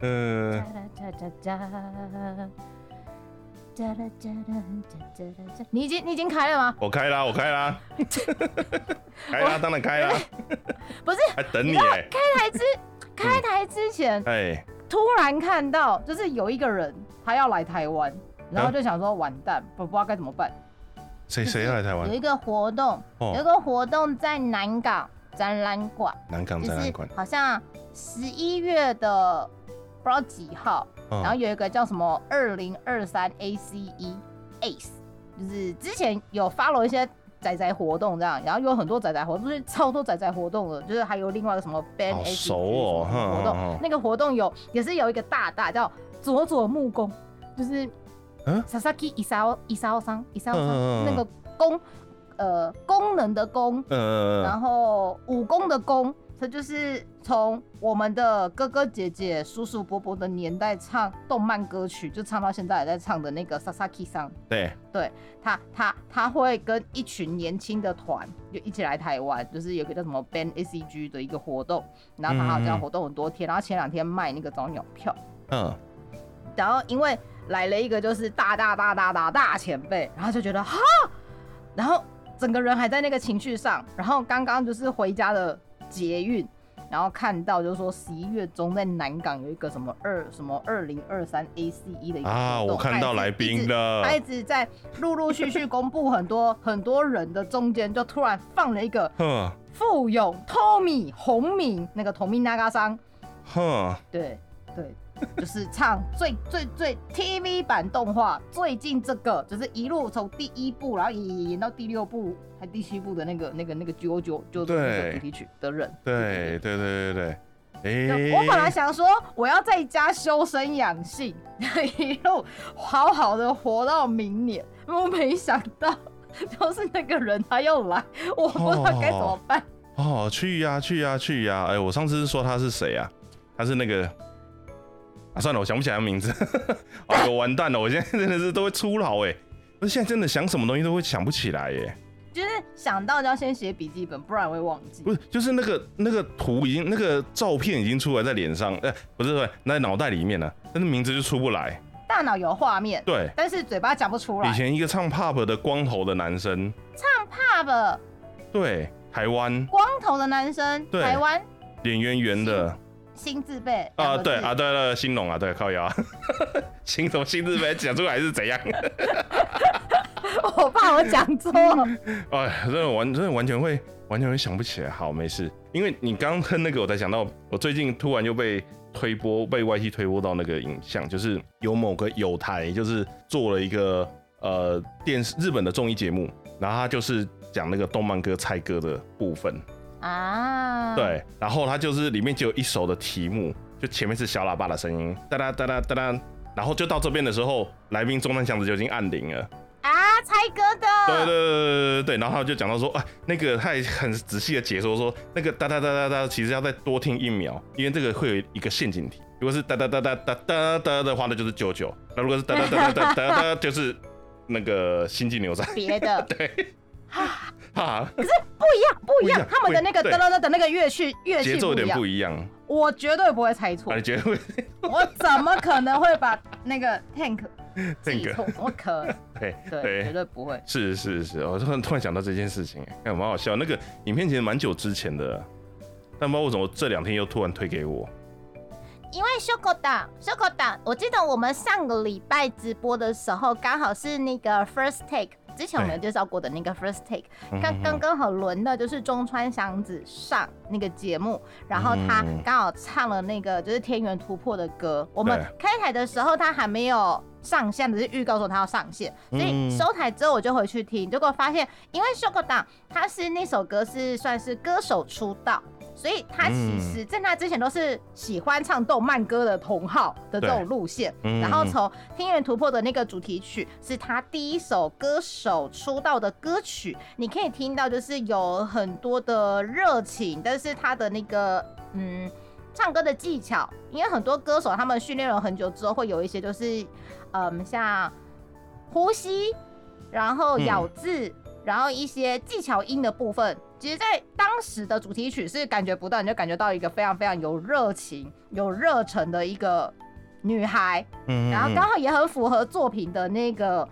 呃，你已经你已经开了吗？我开啦，我开啦，开啦，当然开啦，不是，还等你开台之开台之前，哎，突然看到就是有一个人他要来台湾，然后就想说完蛋，不不知道该怎么办。谁谁要来台湾？有？一个活动，有一哦，个活动在南港展览馆，南港展览馆，好像十一月的不知道几号，然后嗯，有一个叫什么二零二三 ACE ACE，就是之前有 follow 一些仔仔活动这样，然后有很多仔仔活动，就是超多仔仔活动的，就是还有另外一个什么 Band 好 ACE 熟哦活动那个活动有也是有一个大大叫佐佐木工，就是嗯？Sasaki Isao Isao 桑 Isao 桑那个功呃功能的功，呃，然后武功的功，他就是从我们的哥哥姐姐、叔叔伯伯的年代唱动漫歌曲，就唱到现在还在唱的那个 Sasaki 桑，对，对他他他会跟一群年轻的团就一起来台湾，就是有个叫什么 Band ACG 的一个活动，然后他好像活动很多天，然后前两天卖那个早鸟票，嗯，然后因为来了一个就是大大大大大大前辈，然后就觉得哈，然后整个人还在那个情绪上，然后刚刚就是回家的捷运，然后看到就是说十一月中在南港有一个什么二什么二零二三 ACE 的一个啊，我看到来宾。了。他一，直在陆陆续续公布很多很多人的中间，就突然放了一个哼。富勇 Tommy 红米那个 Tommy 桑，哼，对对，就是唱最最最 TV 版动画，最近这个就是一路从第一部，然后演演演到第六部还第七部的那个那个那个九九九那对个主题曲的人。对对对对对，就哎，我本来想说我要在家修身养性，一路好好的活到明年，我没想到就是那个人他又来，我不知道该怎么办。哦，去呀去呀去呀！哎，我上次是说他是谁啊？他是那个啊，算了，我想不起来名字。哎呦，完蛋了！我现在真的是都会出老哎，我现在真的想什么东西都会想不起来耶。就是想到就要先写笔记本，不然会忘记。不是，就是那个那个图已经那个照片已经出来在脸上，哎、不是不是，那脑袋里面了，但是名字就出不来。大脑有画面，对，但是嘴巴讲不出来以。前一个唱 pop 的光头的男生，唱 pop，对，台湾光头的男生，对台湾脸圆圆的新字辈啊，对啊，对对，兴隆啊，对，靠腰啊，新什么新字辈讲出来是怎样？我怕我讲错。哎，真的完真的完全会完全会想不起来。好，没事，因为你刚哼那个，我才想到，我最近突然又被推播被 YT 推播到那个影像，就是有某个有台就是做了一个呃电视日本的综艺节目，然后他就是讲那个动漫歌猜歌的部分，啊，，对，然后他就是里面就有一首的题目，就前面是小喇叭的声音，哒哒哒哒哒哒，然后就到这边的时候，来宾中单箱子就已经按铃了。啊，猜歌的，对对对对对对，然后他就讲到说，啊，那个他也很仔细的解说说，那个哒哒哒哒哒，其实要再多听一秒，因为这个会有一个陷阱题。如果是哒哒哒哒哒哒哒的话，那就是九九；那如果是哒哒哒哒哒哒哒，就是那个星际牛仔。别的 对，哈，不一样，不一样不一样，他们的那个对噔噔噔的那个乐器乐器节奏有点不一样我绝对不会猜错啊，，你觉得会我怎么可能会把那个 tank 这错？怎么可？对对，绝对不会。是是是，我突然突然想到这件事情，哎，蛮好笑。那个影片其实蛮久之前的，但不知道为什么这两天又突然推给我。因为 Shoko 党，Shoko 党，我记得我们上个礼拜直播的时候，刚好是那个 First Take，之前我们有介绍过的那个 First Take，刚刚刚好轮的就是中川祥子上那个节目，然后他嗯刚好唱了那个就是天元突破的歌。我们开台的时候他还没有上线，只是预告说他要上线，所以嗯收台之后我就回去听，结果发现因为 Shoko 党他是那首歌是算是歌手出道。所以他其实在那之前都是喜欢唱动漫歌的同好的这种路线，嗯然后从《天元突破》的那个主题曲是他第一首歌手出道的歌曲，你可以听到就是有很多的热情，但是他的那个嗯唱歌的技巧，因为很多歌手他们训练了很久之后，会有一些就是嗯像呼吸，然后嗯咬字。然后一些技巧音的部分，其实，在当时的主题曲是感觉不到，你就感觉到一个非常非常有热情、有热忱的一个女孩，嗯然后刚好也很符合作品的那个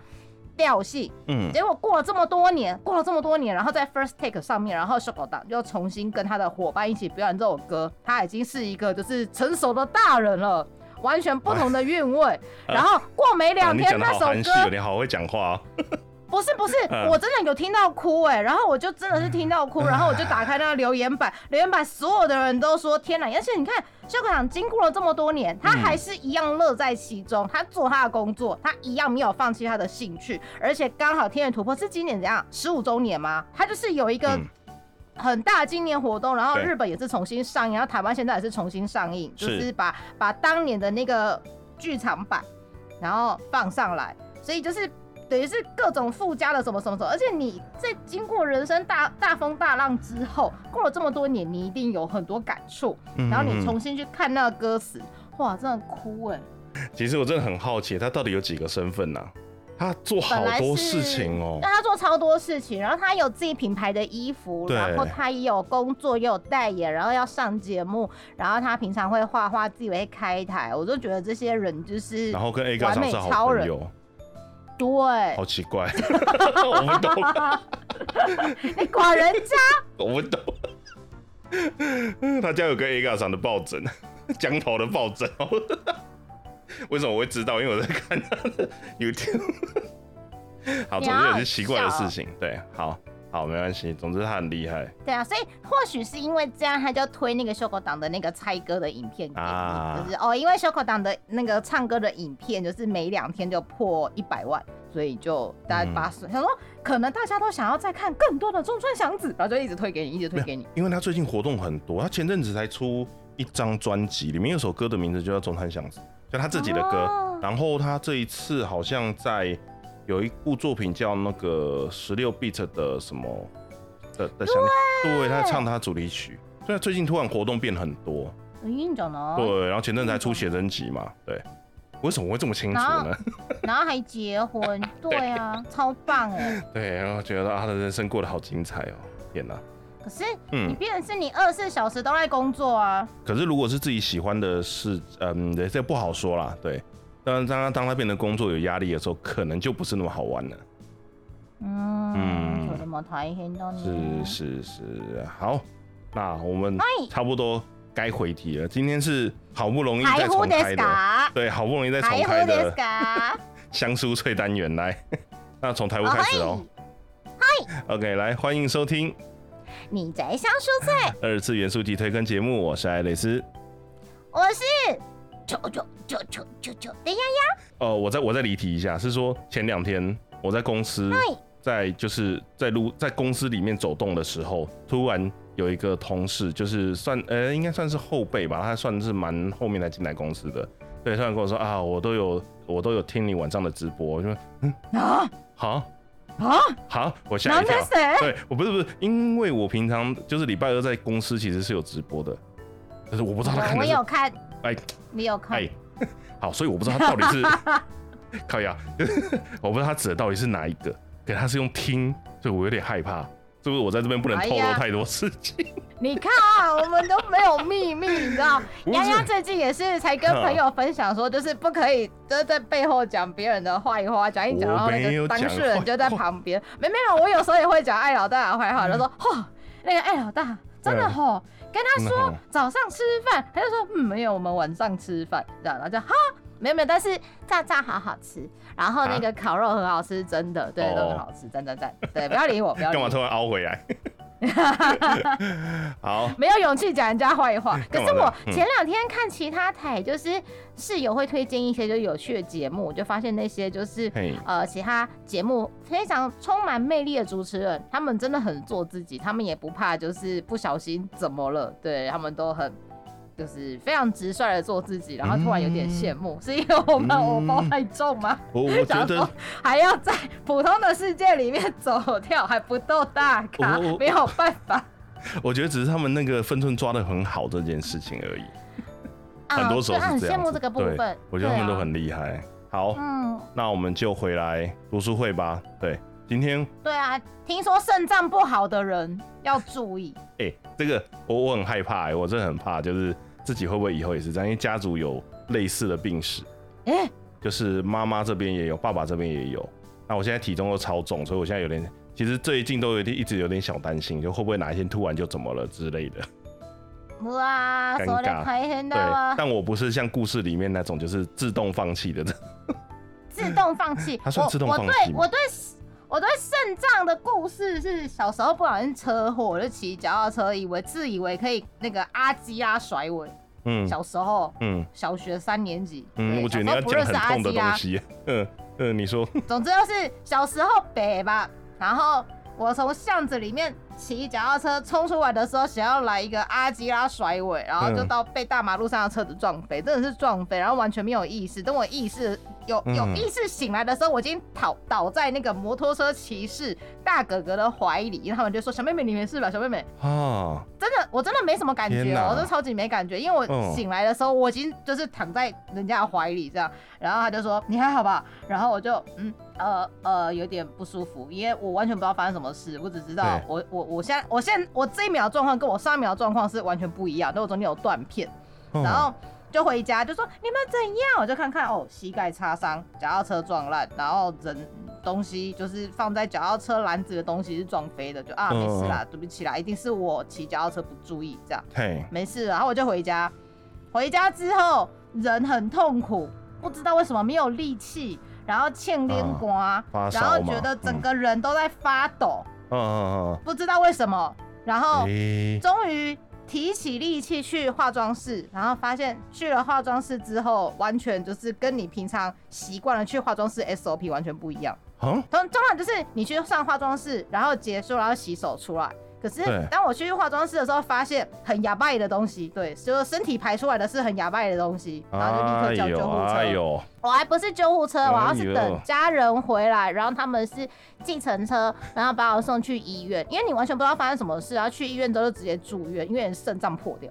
调性。嗯结果过了这么多年，过了这么多年，然后在 First Take 上面，然后 s h o k o 又重新跟他的伙伴一起表演这首歌，他已经是一个就是成熟的大人了，完全不同的韵味。然后过没两天，那首歌哦，你好会讲话哦。不是不是，嗯我真的有听到哭哎、然后我就真的是听到哭，然后我就打开那个留言板，留言板所有的人都说天哪！而且你看，肖克长经过了这么多年，他还是一样乐在其中，他做他的工作，他一样没有放弃他的兴趣，而且刚好《天眼突破》是今年怎样十五周年吗？他就是有一个嗯很大的纪念活动，然后日本也是重新上映，然后台湾现在也是重新上映，就是是把把当年的那个剧场版，然后放上来，所以就是等于是各种附加的什么什么什么，而且你在经过人生大大风大浪之后，过了这么多年，你一定有很多感触，嗯。然后你嗯重新去看那个歌词，哇，真的哭哎、其实我真的很好奇，他到底有几个身份呢？他做好多事情哦。那他做超多事情，然后他有自己品牌的衣服，然后他也有工作，也有代言，然后要上节目，然后他平常会画画，自己会开台，我就觉得这些人就是然后跟 A 哥完美超人对好，奇怪，我不懂，你管人家，我不懂。他家有个 A 哥长的抱枕，江头的抱枕。为什么我会知道？因为我在看他的 YouTube。好，总之也是奇怪的事情。对，好好没关系。总之他很厉害对啊，所以或许是因为这样，他就推那个修口党的那个猜歌的影片给你，啊就是哦，因为修口党的那个唱歌的影片，就是每两天就破一百万，所以就大家把嗯想说，可能大家都想要再看更多的中川祥子，然后就一直推给你，一直推给你。因为他最近活动很多，他前阵子才出一张专辑，里面有首歌的名字就叫《中川祥子》，就他自己的歌。哦然后他这一次好像在有一部作品叫那个十六 bit 的什么的的相，对，他唱他主题曲。所以最近突然活动变很多，对，然后前阵子还出写真集嘛，对。为什么会这么清楚呢？然后 还结婚，对啊，超棒哎。对，然后觉得他的人生过得好精彩哦，天哪！可是嗯你嗯，变成是你二十四小时都在工作啊，可是如果是自己喜欢的事，嗯，对这不好说啦，对。当然，当他当他变得工作有压力的时候，可能就不是那么好玩了。嗯，嗯それも大変だ是ね。是是，好，那我们はい差不多该回题了。今天是好不容易再台呼です重开的，か？对，好不容易再重台呼开です的か？香酥脆单元来。那从台湾开始哦。OK，来欢迎收听你在香蔬菜，二次元素题推坑节目，我是艾蕾丝。我是 九九九九九九的呀呀。呃，我再我再离题一下，是说前两天我在公司，在就是在路在公司里面走动的时候，突然有一个同事，就是算呃应该算是后辈吧，他算是蛮后面才进来公司的，对，突然跟我说啊，我都有我都有听你晚上的直播，我就说嗯啊好啊！好，我吓男一跳？对我不是不是，因为我平常就是礼拜二在公司其实是有直播的，但是我不知道他看我有看，哎你有看哎，好，所以我不知道他到底是 靠呀，我不知道他指的到底是哪一个，可他是用听，所以我有点害怕，是不是我在这边不能透露太多事情？你看啊，我们都没有秘密，你知道？丫丫最近也是才跟朋友分享说，就是不可以就是在背后讲别人的坏话，讲一讲，我然后那个当事人就在旁边。没没有，我有时候也会讲艾老大的坏话，就说嚯，那个艾老大真的吼，跟他说早上吃饭，他就说嗯没有，我们晚上吃饭，这样，然后就哈。没有没有，但是炸炸好好吃，然后那个烤肉很好吃，真的，对，哦都很好吃，赞赞赞，对，不要理我，不要理我 干嘛，突然凹回来？好，没有勇气讲人家坏话。可是我嗯前两天看其他台，就是室友会推荐一些就有趣的节目，我就发现那些就是，呃其他节目非常充满魅力的主持人，他们真的很做自己，他们也不怕就是不小心怎么了，对他们都很。就是非常直率的做自己，然后突然有点羡慕，是因为我们嗯偶包太重吗？我我 觉得还要在普通的世界里面走跳，还不够大咖没有办法。我觉得只是他们那个分寸抓的很好这件事情而已，很多时候。很羡慕这个部分。我觉得他们都很厉害。好，嗯，那我们就回来读书会吧。对，今天对啊，听说肾脏不好的人要注意。哎、这个我我很害怕、欸，我真的很怕，就是自己会不会以后也是这样？因为家族有类似的病史，哎、就是妈妈这边也有，爸爸这边也有。那我现在体重又超重，所以我现在有点，其实最近都有点一直有点小担心，就会不会哪一天突然就怎么了之类的。哇？但我不是像故事里面那种就是自动放弃的。自动放弃。他算自动放弃吗我对我对我对肾脏的故事是小时候不小心车祸，我就骑脚踏车，以为自以为可以那个阿基拉甩尾。嗯小时候嗯小学三年级，嗯，对我觉得你不认识阿讲很痛的基拉东西。嗯嗯，你说。总之就是小时候北吧，然后我从巷子里面骑脚踏车冲出来的时候，想要来一个阿基拉甩尾，然后就嗯到被大马路上的车子撞飞，真的是撞飞，然后完全没有意识。等我意识有有嗯意识醒来的时候，我已经倒倒在那个摩托车骑士大哥哥的怀里，然后他们就说：“小妹妹，你没事吧？小妹妹。”啊，真的，我真的没什么感觉，我真的超级没感觉，因为我嗯醒来的时候，我已经就是躺在人家的怀里这样，然后他就说你还好吧，然后我就嗯呃呃有点不舒服，因为我完全不知道发生什么事，我只知道我我我现在我现在我这一秒状况跟我上一秒状况是完全不一样，但我中间有断片，嗯。然后就回家就说你们怎样，我就看看哦膝盖擦伤，脚踏车撞烂，然后人东西就是放在脚踏车篮子的东西是撞飞的，就啊嗯没事啦，对不起啦，一定是我骑脚踏车不注意这样，嘿，没事，然后我就回家，回家之后人很痛苦，不知道为什么没有力气，然后欠连瓜，然后觉得整个人都在发抖，嗯嗯不知道为什么，然后终于提起力气去化妆室，然后发现去了化妆室之后，完全就是跟你平常习惯了去化妆室 SOP 完全不一样。嗯，通通常就是你去上化妆室，然后结束，然后洗手出来。可是当我去化妆室的时候，发现很哑巴的东西，对，就是身体排出来的是很哑巴的东西，然后就立刻叫救护车。哎呦，我还不是救护车，我要是等家人回来，然后他们是计程车，然后把我送去医院，因为你完全不知道发生什么事，然后去医院之后就直接住院，因为你肾脏破掉。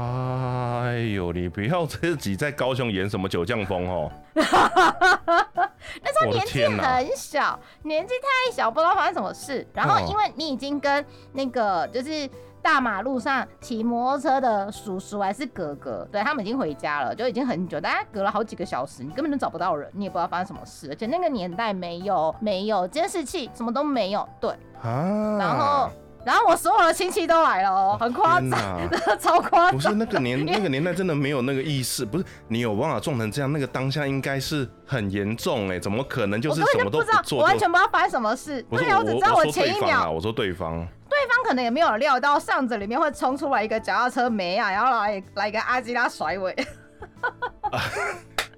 哎呦，你不要自己在高雄演什么九降风哦。那时候年纪很小，年纪太小，不知道发生什么事。然后哦因为你已经跟那个就是大马路上骑摩托车的叔叔还是哥哥，对他们已经回家了，就已经很久，大家隔了好几个小时，你根本就找不到人，你也不知道发生什么事，而且那个年代没有没有监视器，什么都没有，对。啊，然后然后我所有的亲戚都来了哦，很夸天张，哪 超夸张。不是那个年 那个年代真的没有那个意识，不是你有办法撞成这样，那个当下应该是很严重哎，怎么可能就是什么都不知道，做我完？全不知道发生什么事。对啊，不是我我只知道我说前一秒对方啊，我说对方，对方可能也没有料到巷子里面会冲出来一个脚踏车没啊，然后来来一个阿基拉甩尾。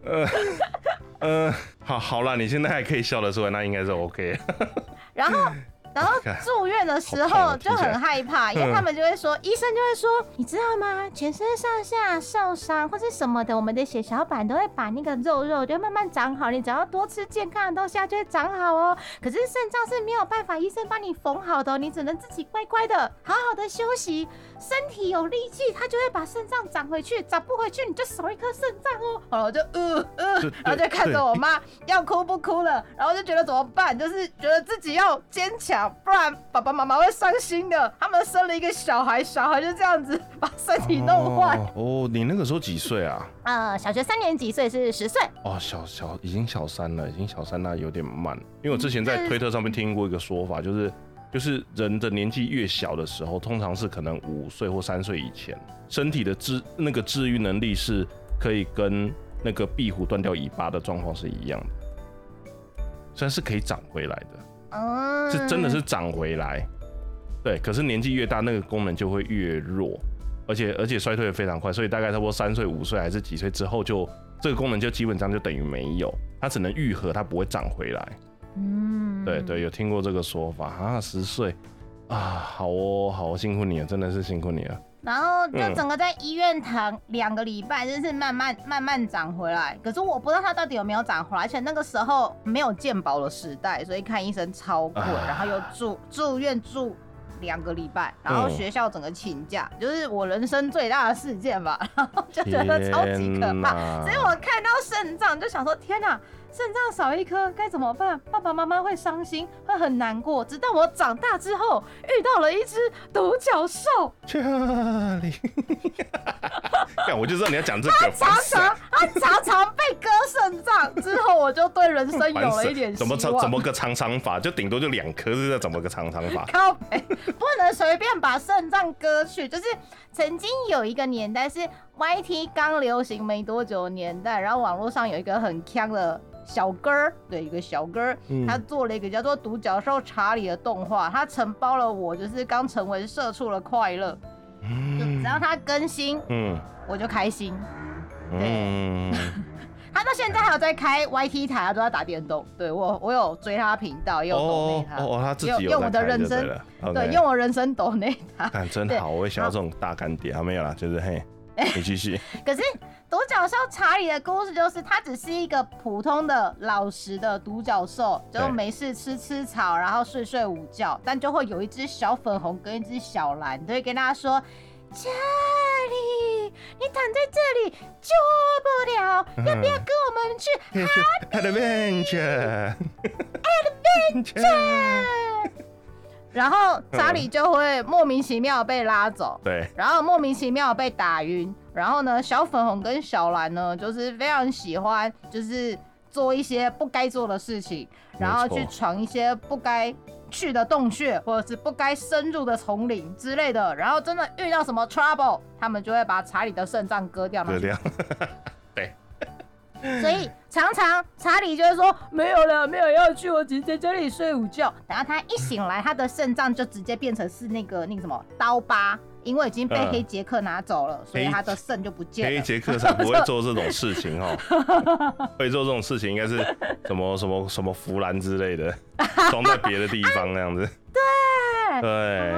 呃呃，好好啦，你现在还可以笑得出来，那应该是 OK。然后，然后住院的时候就很害怕，因为嗯他们就会说，医生就会说，你知道吗？全身上下受伤或是什么的，我们的血小板都会把那个肉肉就慢慢长好，你只要多吃健康的东西，它就会长好哦。可是肾脏是没有办法医生帮你缝好的哦，你只能自己乖乖的好好的休息，身体有力气，它就会把肾脏长回去，长不回去你就少一颗肾脏哦。然后我就呃呃，然后就看着我妈要哭不哭了，然后就觉得怎么办，就是觉得自己要坚强，不然爸爸妈妈会伤心的。他们生了一个小孩，小孩就这样子把身体弄坏。哦哦，你那个时候几岁啊？呃，小学三年级，所以是十岁。哦，小小已经小三了，已经小三那有点慢。因为我之前在推特上面听过一个说法，就是就是人的年纪越小的时候，通常是可能五岁或三岁以前，身体的治那个治愈能力是可以跟那个壁虎断掉尾巴的状况是一样的，虽然是可以长回来的，哦，是真的是长回来。对，可是年纪越大，那个功能就会越弱，而且而且衰退的非常快，所以大概差不多三岁、五岁还是几岁之后就，这个功能就基本上就等于没有，它只能愈合，它不会长回来。嗯，对对，有听过这个说法啊，十岁啊，好哦，好哦辛苦你了，真的是辛苦你了。然后就嗯整个在医院躺两个礼拜，就是慢慢慢慢长回来。可是我不知道他到底有没有长回来，而且那个时候没有健保的时代，所以看医生超贵，啊然后又住住院住两个礼拜，然后嗯学校整个请假，就是我人生最大的事件吧，然后就觉得超级可怕。怕所以我看到肾脏就想说，天哪，肾脏少一颗该怎么办？爸爸妈妈会伤心，会很难过。直到我长大之后，遇到了一只独角兽，查理，看我就知道你要讲这个，常烦死了常他常常被割肾脏，之后我就对人生有了一点希怎么怎么个长长法？就顶多就两颗，是在怎么个常常法？靠北，不能随便把肾脏割去。就是曾经有一个年代是 YT 刚流行没多久的年代，然后网络上有一个很强的小哥儿，对，一个小哥儿，嗯。他做了一个叫做《独角兽查理》的动画，他承包了我就是刚成为社畜的快乐，就只要他更新，嗯。我就开心。嗯，他到现在还有在开 YT 台，他都在打电动。对我，我有追他频道，也有抖他，哦哦，他自己有用用我的人生对用我人生抖内他。对看真好，我也想要这种大干爹，还没有啦，就是嘿，你继续，可是独角兽查理的故事就是，他只是一个普通的老实的独角兽，就对。没事吃吃草，然后睡睡午觉，但就会有一只小粉红跟一只小蓝，都会跟他说。查理，你躺在这里救不了，要不要跟我们去 adventure，然后查理就会莫名其妙被拉走，对，然后莫名其妙被打晕。然后呢，小粉红跟小蓝呢，就是非常喜欢，就是做一些不该做的事情，然后去闯一些不该去的洞穴，或者是不该深入的丛林之类的。然后真的遇到什么 trouble，他们就会把查理的肾脏割掉嘛就。所以常常查理就是说没有了，没有要去，我只是在这里睡午觉。然后他一醒来，他的肾脏就直接变成是那个那个什么刀疤，因为已经被嗯黑杰克拿走了，所以他的肾就不见了。黑杰克才不 会做这种事情哦，会做这种事情应该是什么什么什么弗兰之类的，装在别的地方那样子。对，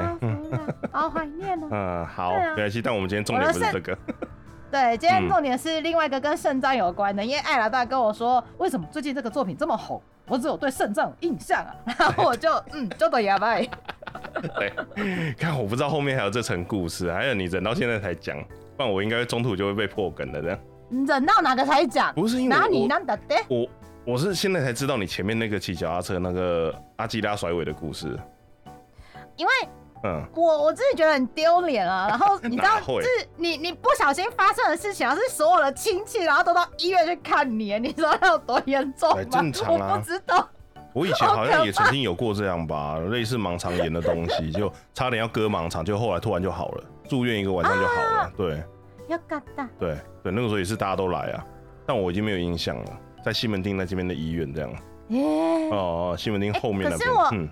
好怀念哦。嗯，好，没关系。但我们今天重点不是这个，对，今天嗯重点是另外一个跟肾脏有关的，因为艾老大跟我说，为什么最近这个作品这么红？我只有对肾脏有印象啊，然后我就 嗯，就等牙白。对，看我不知道后面还有这层故事，还有你忍到现在才讲，不然我应该中途就会被破梗了。这样你忍到哪个才讲？不是因为哪里的？我我是现在才知道你前面那个骑脚踏车那个阿基拉甩尾的故事。因为嗯，我我自己觉得很丢脸啊。然后你知道，就是你你不小心发生的事情，然后是所有的亲戚，然后都到医院去看你，你知道那有多严重哎吗？正常啊我不知道。我以前好像也曾经有过这样吧，类似盲肠炎的东西，就差点要割盲肠，就后来突然就好了，住院一个晚上就好了。对要嘎达。对对，那个时候也是大家都来啊，但我已经没有印象了，在西门町那这边的医院这样。耶、哦哦，西门町后面那边可是我，嗯，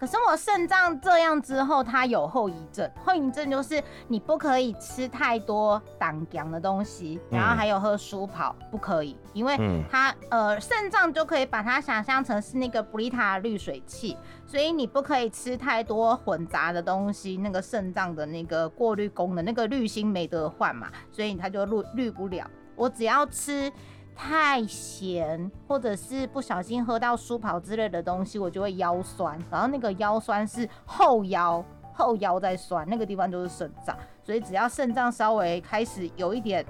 可是我肾脏这样之后，它有后遗症。后遗症就是你不可以吃太多胆凉的东西，然后嗯还有喝舒跑，不可以，因为嗯它呃肾脏就可以把它想象成是那个布丽塔滤水器，所以你不可以吃太多混杂的东西，那个肾脏的那个过滤功能，那个滤芯没得换嘛，所以它就滤滤不了。我只要吃。太咸，或者是不小心喝到舒跑之类的东西，我就会腰酸。然后那个腰酸是后腰，后腰在酸，那个地方就是肾脏。所以只要肾脏稍微开始有一点，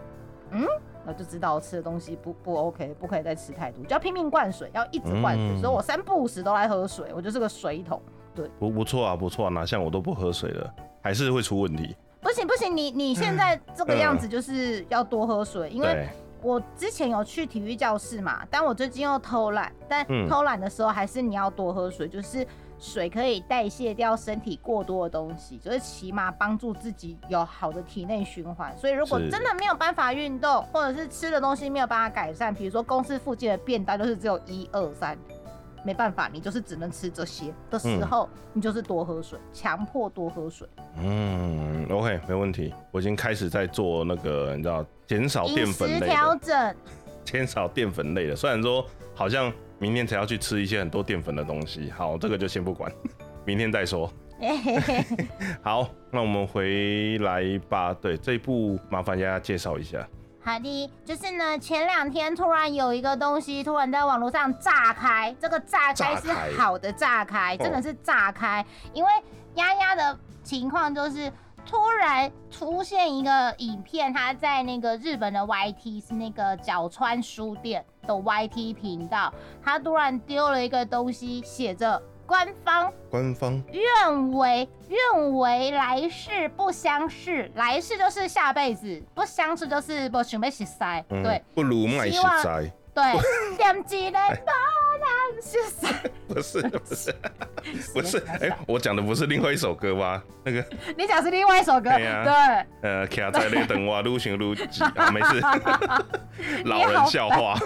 嗯，我就知道我吃的东西不不 OK，不可以再吃太多，就要拼命灌水，要一直灌水。嗯所以我三不五时都来喝水，我就是个水桶。对不不错啊，不错啊，哪像我都不喝水了，还是会出问题。不行不行，你你现在这个样子就是要多喝水，因为对，我之前有去体育教室嘛，但我最近又偷懒，但嗯偷懒的时候还是你要多喝水，就是水可以代谢掉身体过多的东西，就是起码帮助自己有好的体内循环。所以如果真的没有办法运动，或者是吃的东西没有办法改善，比如说公司附近的便当就是只有一二三。没办法，你就是只能吃这些的时候，你就是多喝水，强迫多喝水。嗯，OK，没问题。我已经开始在做那个，你知道，减少淀粉类食调，整，减少淀粉类的。虽然说好像明天才要去吃一些很多淀粉的东西，好，这个就先不管，明天再说。好，那我们回来吧。对，这一部麻烦大家介绍一下。好的，就是呢，前两天突然有一个东西突然在网络上炸开，这个炸开是好的炸开，哦。真的是炸开，因为丫丫的情况就是突然出现一个影片，他在那个日本的 YT 是那个角川书店的 YT 频道，他突然丢了一个东西，写着官方官方。愿为愿为来世不相识，来世就是下辈子，不相识就是不想被洗塞，嗯对。不如卖实希望在，对，点几个波浪洗塞。不 是不是。不 是，哎、我讲的不是另外一首歌吗？那个。你讲是另外一首歌，对。呃，卡在那等我，愈想愈急啊，没事，老人笑话。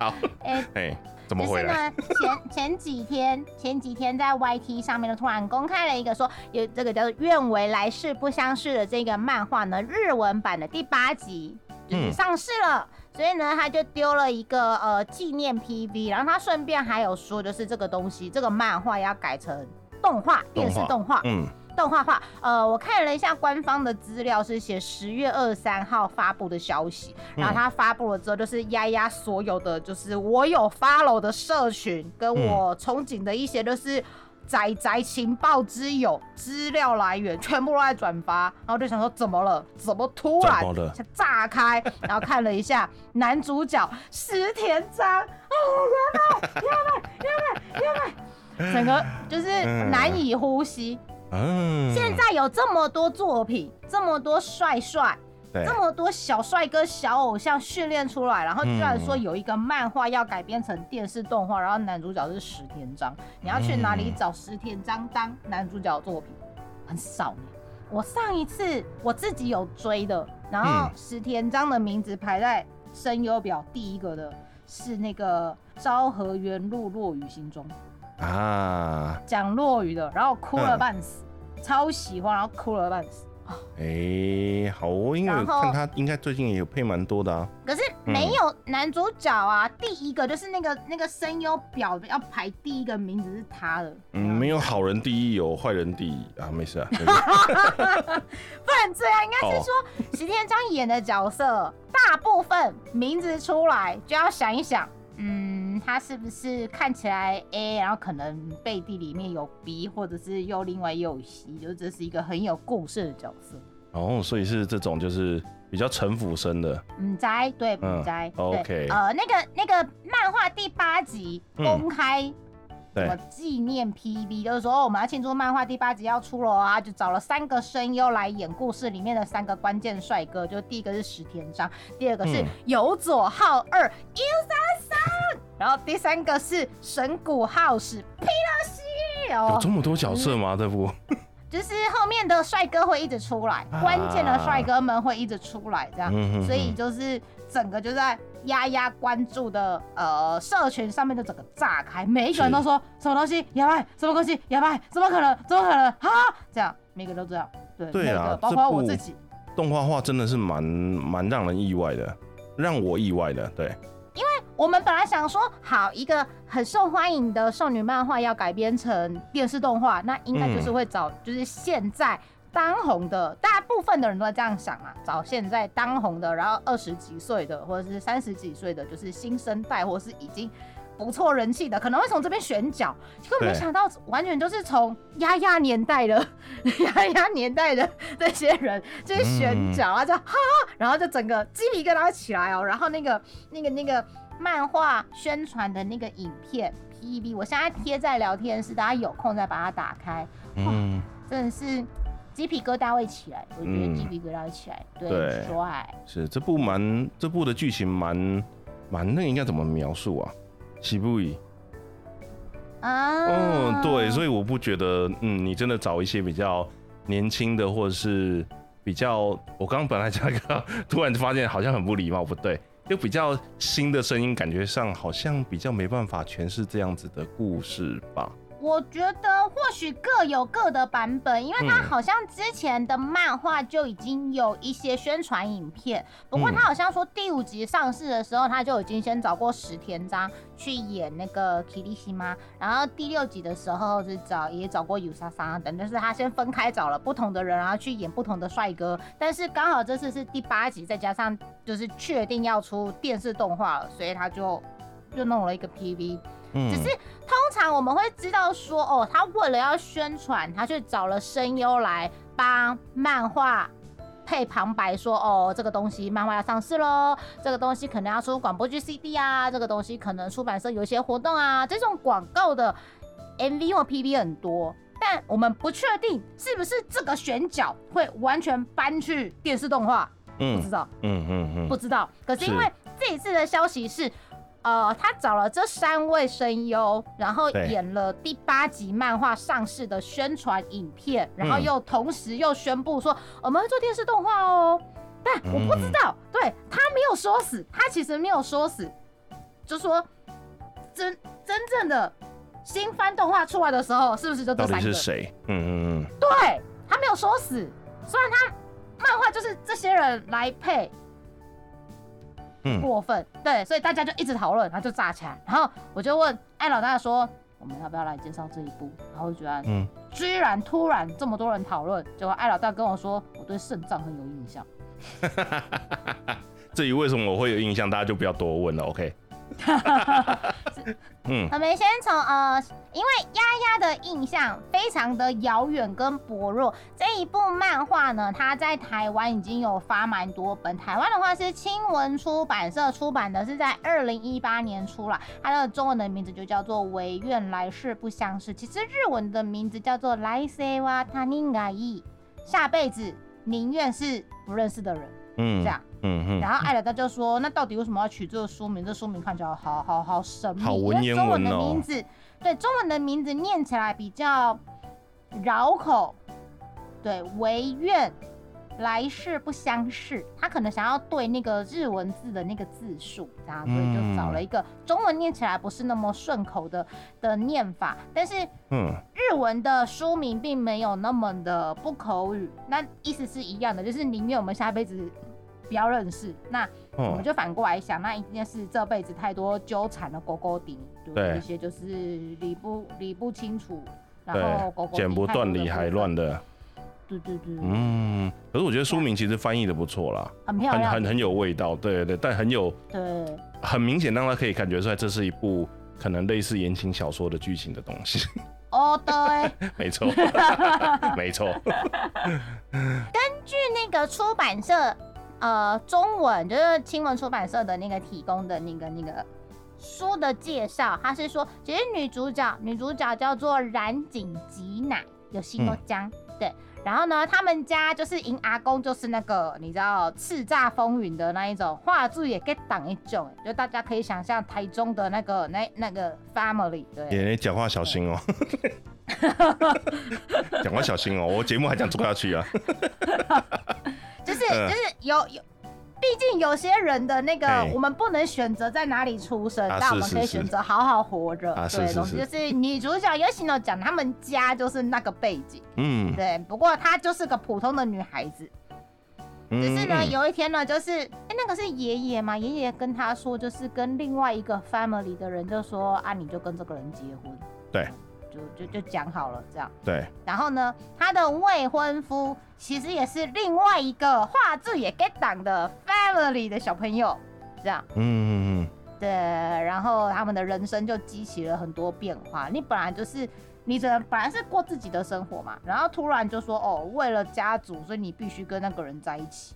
好，哎哎，怎么就是回来？呢，前 前几天前几天在 YT 上面呢，突然公开了一个说有这个叫做“愿为来世不相识”的这个漫画呢，日文版的第八集嗯上市了。所以呢，他就丢了一个呃纪念 PV，然后他顺便还有说，就是这个东西，这个漫画要改成动画，电视动画，嗯，动画化。呃，我看了一下官方的资料，是写十月二十三号发布的消息。嗯然后他发布了之后，就是丫丫所有的，就是我有 follow 的社群，跟嗯我憧憬的一些，就是。宅宅情报之友资料来源全部都在转发，然后就想说怎么了？怎么突然炸开？然后看了一下男主角石田章，哦，原来原来原来原来，整个就是嗯难以呼吸。嗯，现在有这么多作品，这么多帅帅，对这么多小帅哥、小偶像训练出来，然后居然说有一个漫画要改编成电视动画，然后男主角是石田章，你要去哪里找石田章当男主角的作品？很少呢。我上一次我自己有追的，然后嗯石田章的名字排在声优表第一个的是那个昭和元路落雨心中。啊，讲落雨的，然后哭了嗯半死，超喜欢，然后哭了半死。哎，好哦，因为我看他应该最近也有配蛮多的啊。可是没有男主角啊，第一个就是那个那个声优表要排第一个名字是他的，嗯，没有好人第一，有坏人第一啊，没事啊。不然这样应该是说石天章演的角色，大部分名字出来就要想一想，嗯，他是不是看起来 A，然后可能背地里面有 B，或者是又另外又有 C，就是这是一个很有故事的角色。哦，所以是这种就是比较城府深的，嗯，宅对，嗯嗯，斋、OK 对，呃，那个那个漫画第八集嗯。公开什么对，纪念 PV，就是说、哦我们要庆祝漫画第八集要出了啊，就找了三个声优来演故事里面的三个关键帅哥，就第一个是石田章，第二个是嗯。有佐浩二 U 三三，然后第三个是神谷浩史皮勒西有哦这，么多角色吗？这部 就是后面的帅哥会一直出来，啊关键的帅哥们会一直出来，这样。嗯哼哼所以就是整个就在丫丫关注的呃社群上面就整个炸开，每一个人都说什么东西哑巴，什么东西哑巴，怎么可能？怎么可能？哈，这样每个都这样，对，对啊包括我自己。动画化真的是蛮蛮让人意外的，让我意外的。对，因为我们本来想说，好一个很受欢迎的少女漫画要改编成电视动画，那应该就是会找就是现在当红的，大部分的人都在这样想啊，找现在当红的，然后二十几岁的或者是三十几岁的，就是新生代或是已经。不错人气的，可能会从这边选角，结果没对。想到完全就是从丫丫年代的 丫丫年代的这些人就是选角啊，就哈，然后就整个鸡皮疙瘩起来哦，然后那个那个那个漫画宣传的那个影片 PEB，我现在贴在聊天室，大家有空再把它打开，嗯，真的是鸡皮疙瘩会起来，我觉得嗯鸡皮疙瘩会起来，对，对。帅，是这部蛮这部的剧情蛮蛮那个应该怎么描述啊？喜不以？啊，嗯，对，所以以我不觉得，嗯，你真的找一些比较年轻的，或者是比较，我刚刚本来讲一个，突然发现好像很不礼貌，不对，就比较新的声音，感觉上好像比较没办法诠释这样子的故事吧。我觉得或许各有各的版本，因为它嗯。好像之前的漫画就已经有一些宣传影片，不过嗯。他好像说第五集上市的时候，他就已经先找过石田章去演那个 h i m a 然后第六集的时候是找也找过有莎莎等，就是他先分开找了不同的人，然后去演不同的帅哥，但是刚好这次是第八集，再加上就是确定要出电视动画了，所以他就就弄了一个 PV。嗯只是通常我们会知道说，哦，他为了要宣传，他去找了声优来帮漫画配旁白说，哦，这个东西漫画要上市喽，这个东西可能要出广播剧 CD 啊，这个东西可能出版社有一些活动啊，这种广告的 MV 或 PV 很多。但我们不确定是不是这个选角会完全搬去电视动画，不嗯知道。嗯嗯嗯不知道。可是因是为这一次的消息是，呃，他找了这三位声优，然后演了第八集漫画上市的宣传影片，然后嗯又同时又宣布说我们会做电视动画哦。但我不知道，对他没有说死，他其实没有说死，就说真真正的新番动画出来的时候，是不是就这三个？是谁？嗯嗯嗯，对他没有说死，虽然他漫画就是这些人来配，嗯过分，对，所以大家就一直讨论，然后就炸起来。然后我就问艾老大说，我们要不要来介绍这一部？然后居然，嗯居然突然这么多人讨论，结果艾老大跟我说，我对肾脏很有印象。至于为什么我会有印象，大家就不要多问了，OK？嗯我们先从呃，因为丫丫的印象非常的遥远跟薄弱。这一部漫画呢，它在台湾已经有发蛮多本，台湾的话是青文出版社出版的，是在二零一八年出来。它的中文的名字就叫做《唯愿来世不相识》，其实日文的名字叫做《来世は他人がいい》，下辈子宁愿是不认识的人。嗯，这样， 嗯嗯，然后艾尔达就说：“那到底为什么要取这个书名？这书名看起来好好好神秘，好文言因为中文的名字，对中文的名字念起来比较绕口。对，唯愿来世不相识，他可能想要对那个日文字的那个字数，这样，所以就找了一个中文念起来不是那么顺口的的念法，但是嗯。日文的书名并没有那么的不口语，那意思是一样的，就是宁愿我们下辈子不要认识。那我哦们就反过来想，那一定是这辈子太多纠缠的狗狗顶，就对？有一些就是理不理不清楚，然对后狗狗，剪不断理还乱，的，对对对，嗯，可是我觉得书名其实翻译的不错啦，很漂亮，很很很有味道，对对对，但很有对。很明显让他可以感觉出来，这是一部可能类似言情小说的剧情的东西，哦对。没错，没错，根据那个出版社，呃，中文就是青文出版社的那个提供的那个那个书的介绍，他是说，其实女主角女主角叫做染井吉乃，有新诺江、对。然后呢，他们家就是银阿公，就是那个你知道叱咤风云的那一种，画质也给挡一种，就大家可以想象台中的那个那那个 family，对。爷爷讲话小心哦、讲话小心哦、我节目还讲做下去啊，就是嗯。就是有有，毕竟有些人的那个，我们不能选择在哪里出生，啊但我们可以选择好好活着。对，就是女主角有喜诺讲，他们家就是那个背景，嗯，对。不过她就是个普通的女孩子，嗯只是呢，嗯。有一天呢，就是哎、那个是爷爷嘛，爷爷跟他说，就是跟另外一个 family 的人就说啊，你就跟这个人结婚，对，就就就讲好了这样。对，然后呢，他的未婚夫其实也是另外一个画质也 get 档的 family 的小朋友，这样嗯嗯嗯对，然后他们的人生就激起了很多变化。你本来就是你只能本来是过自己的生活嘛，然后突然就说哦，为了家族，所以你必须跟那个人在一起。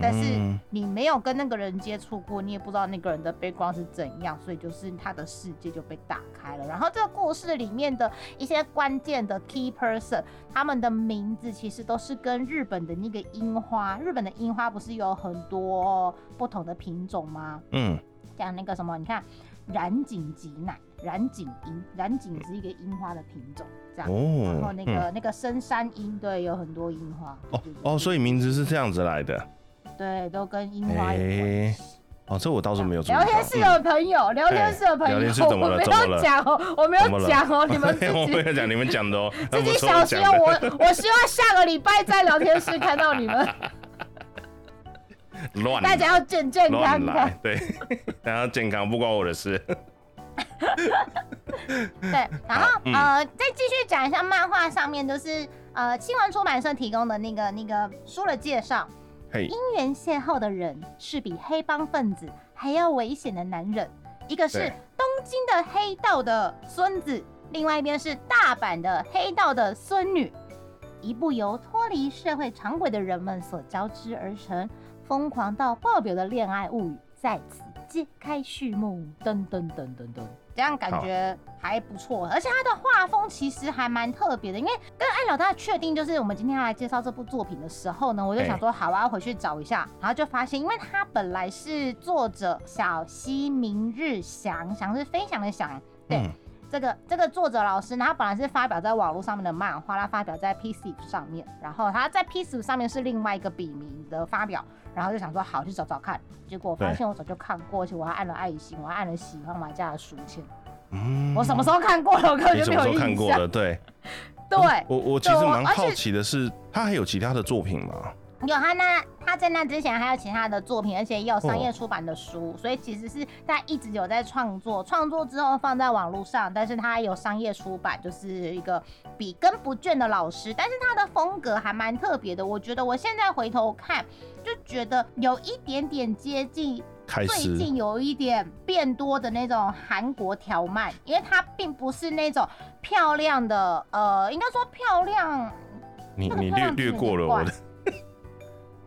但是嗯你没有跟那个人接触过，你也不知道那个人的 background 是怎样，所以就是他的世界就被打开了。然后这个故事里面的一些关键的 key person，他们的名字其实都是跟日本的那个樱花，日本的樱花不是有很多不同的品种吗？嗯像那个什么，你看染井吉乃、染井樱，染井是一个樱花的品种，这样。哦，然后那个、那个深山樱，对，有很多樱花。哦哦，所以名字是这样子来的。对，都跟樱花有关哎。哦，这我倒是没有注意。聊天室的朋友，聊天室的朋友，聊天室怎么了我没怎么了有讲哦，我没有讲哦，你们 自我没己有讲，你们讲的哦，自己小心哦。我我希望下个礼拜在聊天室看到你们，乱大家要健健康对，大家健康不关我的事。对，然后、嗯呃，再继续讲一下漫画上面，就是呃，新闻出版社提供的那个那个书的介绍。嘿，姻缘邂逅的人是比黑帮分子还要危险的男人，一个是东京的黑道的孙子，另外一边是大阪的黑道的孙女，一部由脱离社会常轨的人们所交织而成，疯狂到爆表的恋爱物语在此揭开序幕。噔噔噔噔噔，这样感觉还不错，而且它的画风其实还蛮特别的。因为跟艾老大确定就是我们今天要来介绍这部作品的时候呢，我就想说好，我要回去找一下，然后就发现，因为它本来是作者小西明日祥，祥是飞翔的翔，对。这个这个作者老师呢，他本来是发表在网络上面的漫画，他发表在 PC 上面，然后他在 PC 上面是另外一个笔名的发表，然后就想说好去找找看，结果我发现我早就看过，而且我还按了爱心，我还按了喜欢玩家的书签，嗯我什么时候看过了？我根本就没有过象。的？对，对，我我其实蛮好奇的是，他还有其他的作品吗？有他那他在那之前还有其他的作品，而且也有商哦业出版的书，所以其实是他一直有在创作，创作之后放在网络上，但是他有商业出版，就是一个笔耕不倦的老师，但是他的风格还蛮特别的，我觉得我现在回头看就觉得有一点点接近最开始近有一点变多的那种韩国条漫，因为它并不是那种漂亮的，呃，应该说漂亮，你你略略过了我的，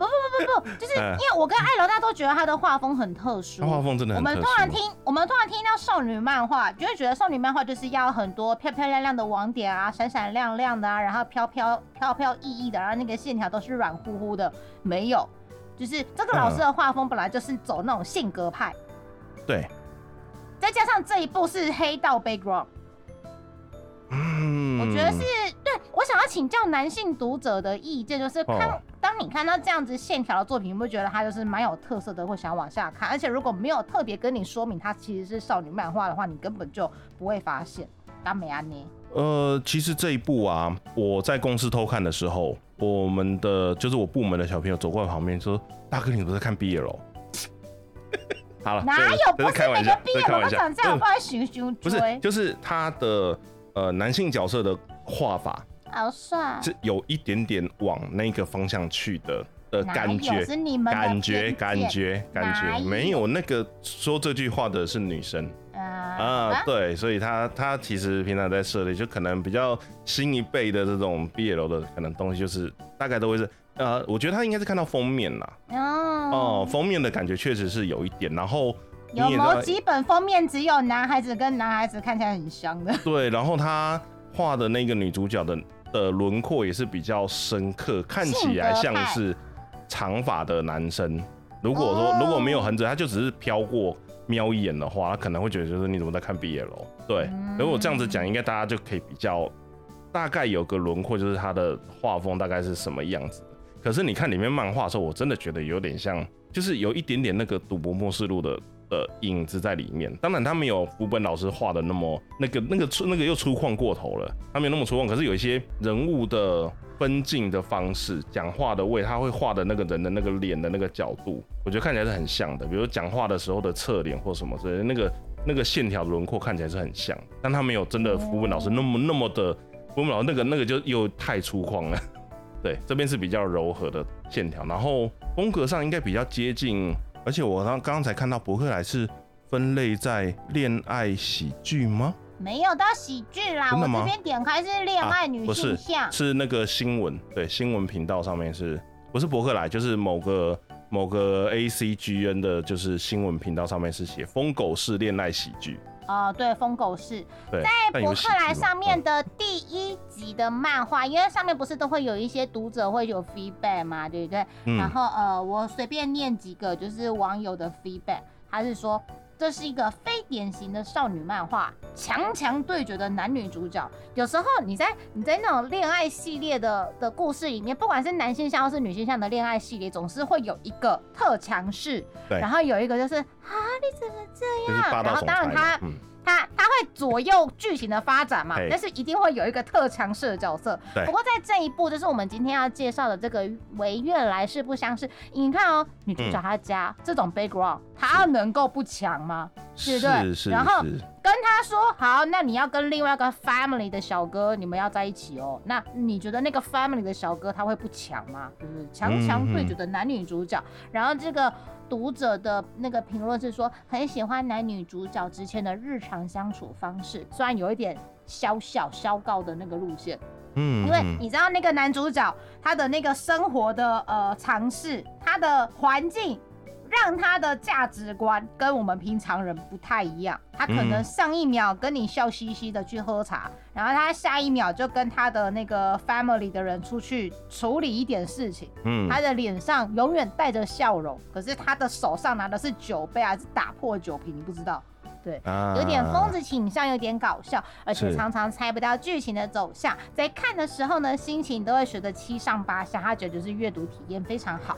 不不不不不，就是嗯因为我跟艾楼大都觉得他的画风很特殊。他画风真的我很特殊。们突然听，我们突然听到少女漫画，就会觉得少女漫画就是要很多漂漂亮亮的网点啊，闪闪亮亮的啊，然后飘飘飘飘逸逸的，然后那个线条都是软乎乎的，没有，就是这个老师的画风本来就是走那种性格派，对，再加上这一部是黑道 background，嗯，我觉得是对我想要请教男性读者的意见，就是看、哦当你看到这样子线条的作品，你会觉得它就是蛮有特色的，会想往下看。而且如果没有特别跟你说明它其实是少女漫画的话，你根本就不会发现。当美安呢？呃，其实这一部啊，我在公司偷看的时候，我们的就是我部门的小朋友走过来旁边说：“大哥，你不是看 BL 哦？” 好了，哪有？不是每个毕业都长这样，嗯不然熊熊不是，就是他的呃男性角色的画法好帅。是有一点点往那个方向去的呃感觉，是你们感觉，感觉，感觉，没有那个说这句话的是女生。啊。啊，对，所以她她其实平常在设立，就可能比较新一辈的这种 BL 的可能东西，就是大概都会是，呃，我觉得她应该是看到封面啦，哦。哦，封面的感觉确实是有一点，然后你有几本封面只有男孩子跟男孩子看起来很像的。对，然后他画的那个女主角的的轮廓也是比较深刻，看起来像是长发的男生。如果说哦如果没有横着，他就只是飘过瞄一眼的话，他可能会觉得就是你怎么在看 BL？对，嗯如果这样子讲，应该大家就可以比较大概有个轮廓，就是他的画风大概是什么样子。可是你看里面漫画的时候，我真的觉得有点像，就是有一点点那个《赌博默示录》的的影子在里面。当然，他没有福本老师画的那么那个那个粗那个又粗犷过头了，他没有那么粗犷。可是有一些人物的分镜的方式、讲话的位，他会画的那个人的那个脸的那个角度，我觉得看起来是很像的。比如讲话的时候的侧脸或什么之类的，那个那个线条轮廓看起来是很像，但他没有真的福本老师那么那么的。福本老师那个那个就又太粗犷了。对，这边是比较柔和的线条，然后风格上应该比较接近，而且我刚刚刚才看到伯克莱是分类在恋爱喜剧吗？没有到喜剧啦，我这边点开是恋爱女不是是那个新闻，对，新闻频道上面是不是伯克莱？就是某个某个 ACGN 的，就是新闻频道上面是写疯狗式恋爱喜剧，哦，对，疯狗是，在博客来上面的第一集的漫画，因为上面不是都会有一些读者会有 feedback 嘛，对不对？嗯。然后呃，我随便念几个就是网友的 feedback，他是说这是一个非典型的少女漫画，强强对决的男女主角。有时候你在你在那种恋爱系列的的故事里面，不管是男性向或是女性向的恋爱系列，总是会有一个特强势，然后有一个就是啊你怎么这样？然后当然他。嗯，它它会左右剧情的发展嘛，但是一定会有一个特强势的角色。对不过在这一部，就是我们今天要介绍的这个《唯愿来世不相识》，你看哦，女主角她家、这种 background，她能够不强吗？对不对是是然后，跟他说好，那你要跟另外一个 family 的小哥，你们要在一起哦。那你觉得那个 family 的小哥他会不强吗？就是强强对决的男女主角，然后这个。读者的那个评论是说很喜欢男女主角之间的日常相处方式，虽然有一点小小消告的那个路线，嗯，因为嗯你知道那个男主角他的那个生活的呃尝试，他的环境。让他的价值观跟我们平常人不太一样，他可能嗯上一秒跟你笑嘻嘻的去喝茶，然后他下一秒就跟他的那个 family 的人出去处理一点事情，嗯。他的脸上永远带着笑容，可是他的手上拿的是酒杯还是打破酒瓶，你不知道。对，啊。有点疯子倾向，有点搞笑，而且常常猜不到剧情的走向。在看的时候呢，心情都会随着七上八下，他觉得就是阅读体验非常好，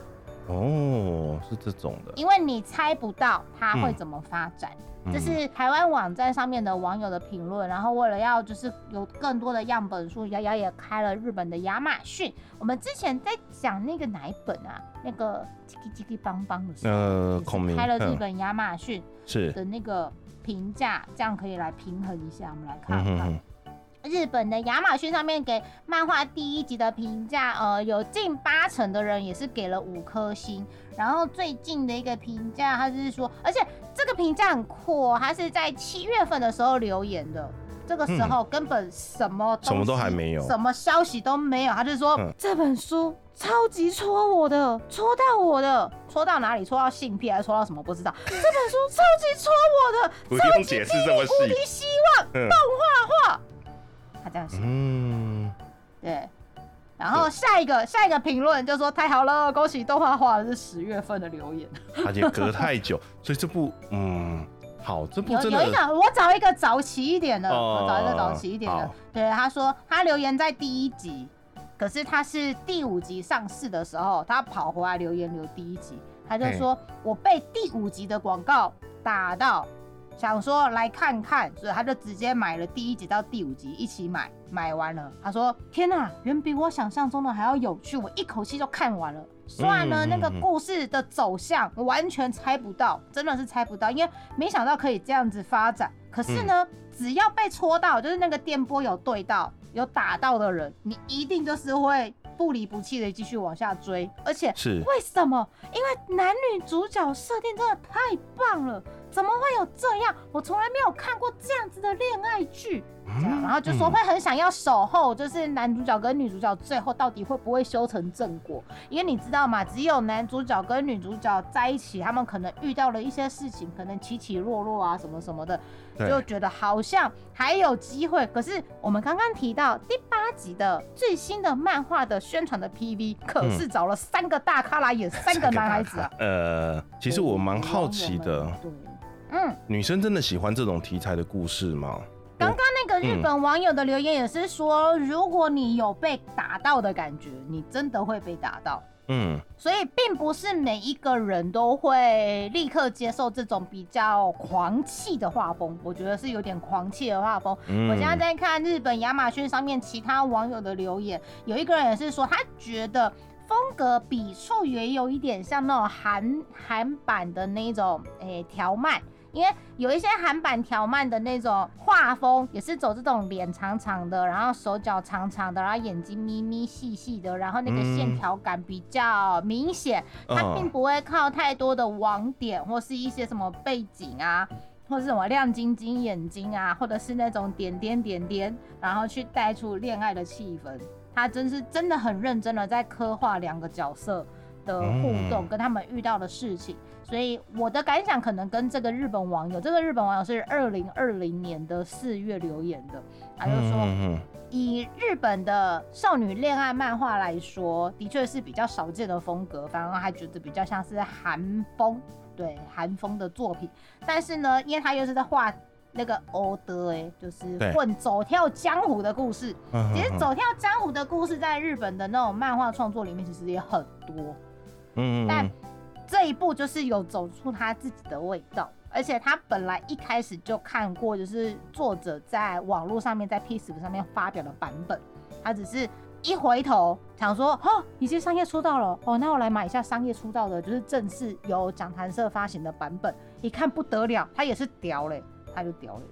哦，是这种的，因为你猜不到它会嗯怎么发展。嗯这是台湾网站上面的网友的评论，然后为了要就是有更多的样本数，瑶瑶也开了日本的亚马逊。我们之前在讲那个哪一本啊？那个叽叽叽叽邦邦的时候，呃孔明开了日嗯本亚马逊是，的那个评价，这样可以来平衡一下。我们来看看。嗯哼哼，日本的亚马逊上面给漫画第一集的评价，呃，有近八成的人也是给了五颗星。然后最近的一个评价，他就是说，而且这个评价很酷哦，他是在七月份的时候留言的。这个时候根本什么什么都还没有什么消息都没有，他就说、嗯这本书超级戳我的，戳到我的，戳到哪里？戳到性癖还是戳到什么？不知道。这本书超级戳我的，不用解释这么无敌细，希望嗯画画。他这样写。嗯，对，然后下一个下一个评论就说太好了，恭喜动画化的是十月份的留言。而且隔太久，所以这部，嗯，好，这部有真的，有一个，我找一个早期一点的，哦我找一个早期一点的好。对，他说他留言在第一集，可是他是第五集上市的时候，他跑回来留言留第一集，他就说我被第五集的广告打到。想说来看看，所以他就直接买了第一集到第五集一起买，买完了，他说：“天呐，远比我想象中的还要有趣，我一口气就看完了。”虽然呢，嗯那个故事的走向我完全猜不到，真的是猜不到，因为没想到可以这样子发展。可是呢，只要被戳到，就是那个电波有对到、有打到的人，你一定就是会不离不弃的继续往下追。而且是，为什么？因为男女主角设定真的太棒了，怎么会有这样？我从来没有看过这样子的恋爱剧。这样，然后就说会很想要守候，就是男主角跟女主角最后到底会不会修成正果？因为你知道嘛，只有男主角跟女主角在一起，他们可能遇到了一些事情，可能起起落落啊，什么什么的，就觉得好像还有机会。可是我们刚刚提到第八集的最新的漫画的宣传的 PV，可是找了三个大咖来演三个男孩子啊。呃，其实我蛮好奇的，对，嗯。女生真的喜欢这种题材的故事吗？刚刚那个日本网友的留言也是说，如果你有被打到的感觉，你真的会被打到。嗯，所以并不是每一个人都会立刻接受这种比较狂气的画风，我觉得是有点狂气的画风。嗯我现在在看日本亚马逊上面其他网友的留言，有一个人也是说，他觉得风格笔触也有一点像那种韩韩版的那种诶条漫。因为有一些韩版条漫的那种画风，也是走这种脸长长的，然后手脚长长的，然后眼睛眯眯细细的，然后那个线条感比较明显，它嗯并不会靠太多的网点或是一些什么背景啊，或是什么亮晶晶眼睛啊，或者是那种点点点点，然后去带出恋爱的气氛。他真是真的很认真的在刻画两个角色的互动，嗯跟他们遇到的事情。所以我的感想可能跟这个日本网友，这个日本网友是二零二零年的四月留言的，他就说，嗯以日本的少女恋爱漫画来说，的确是比较少见的风格，反而还觉得比较像是韩风，对韩风的作品。但是呢，因为他又是在画那个欧德，哎，就是混走跳江湖的故事。嗯其实走跳江湖的故事在日本的那种漫画创作里面，其实也很多。嗯但这一部就是有走出他自己的味道，而且他本来一开始就看过，就是作者在网络上面在 p c 上面发表的版本，他只是一回头想说，哦，已经商业出道了，哦，那我来买一下商业出道的，就是正式由讲坛社发行的版本，一看不得了，他也是屌嘞，他就屌嘞。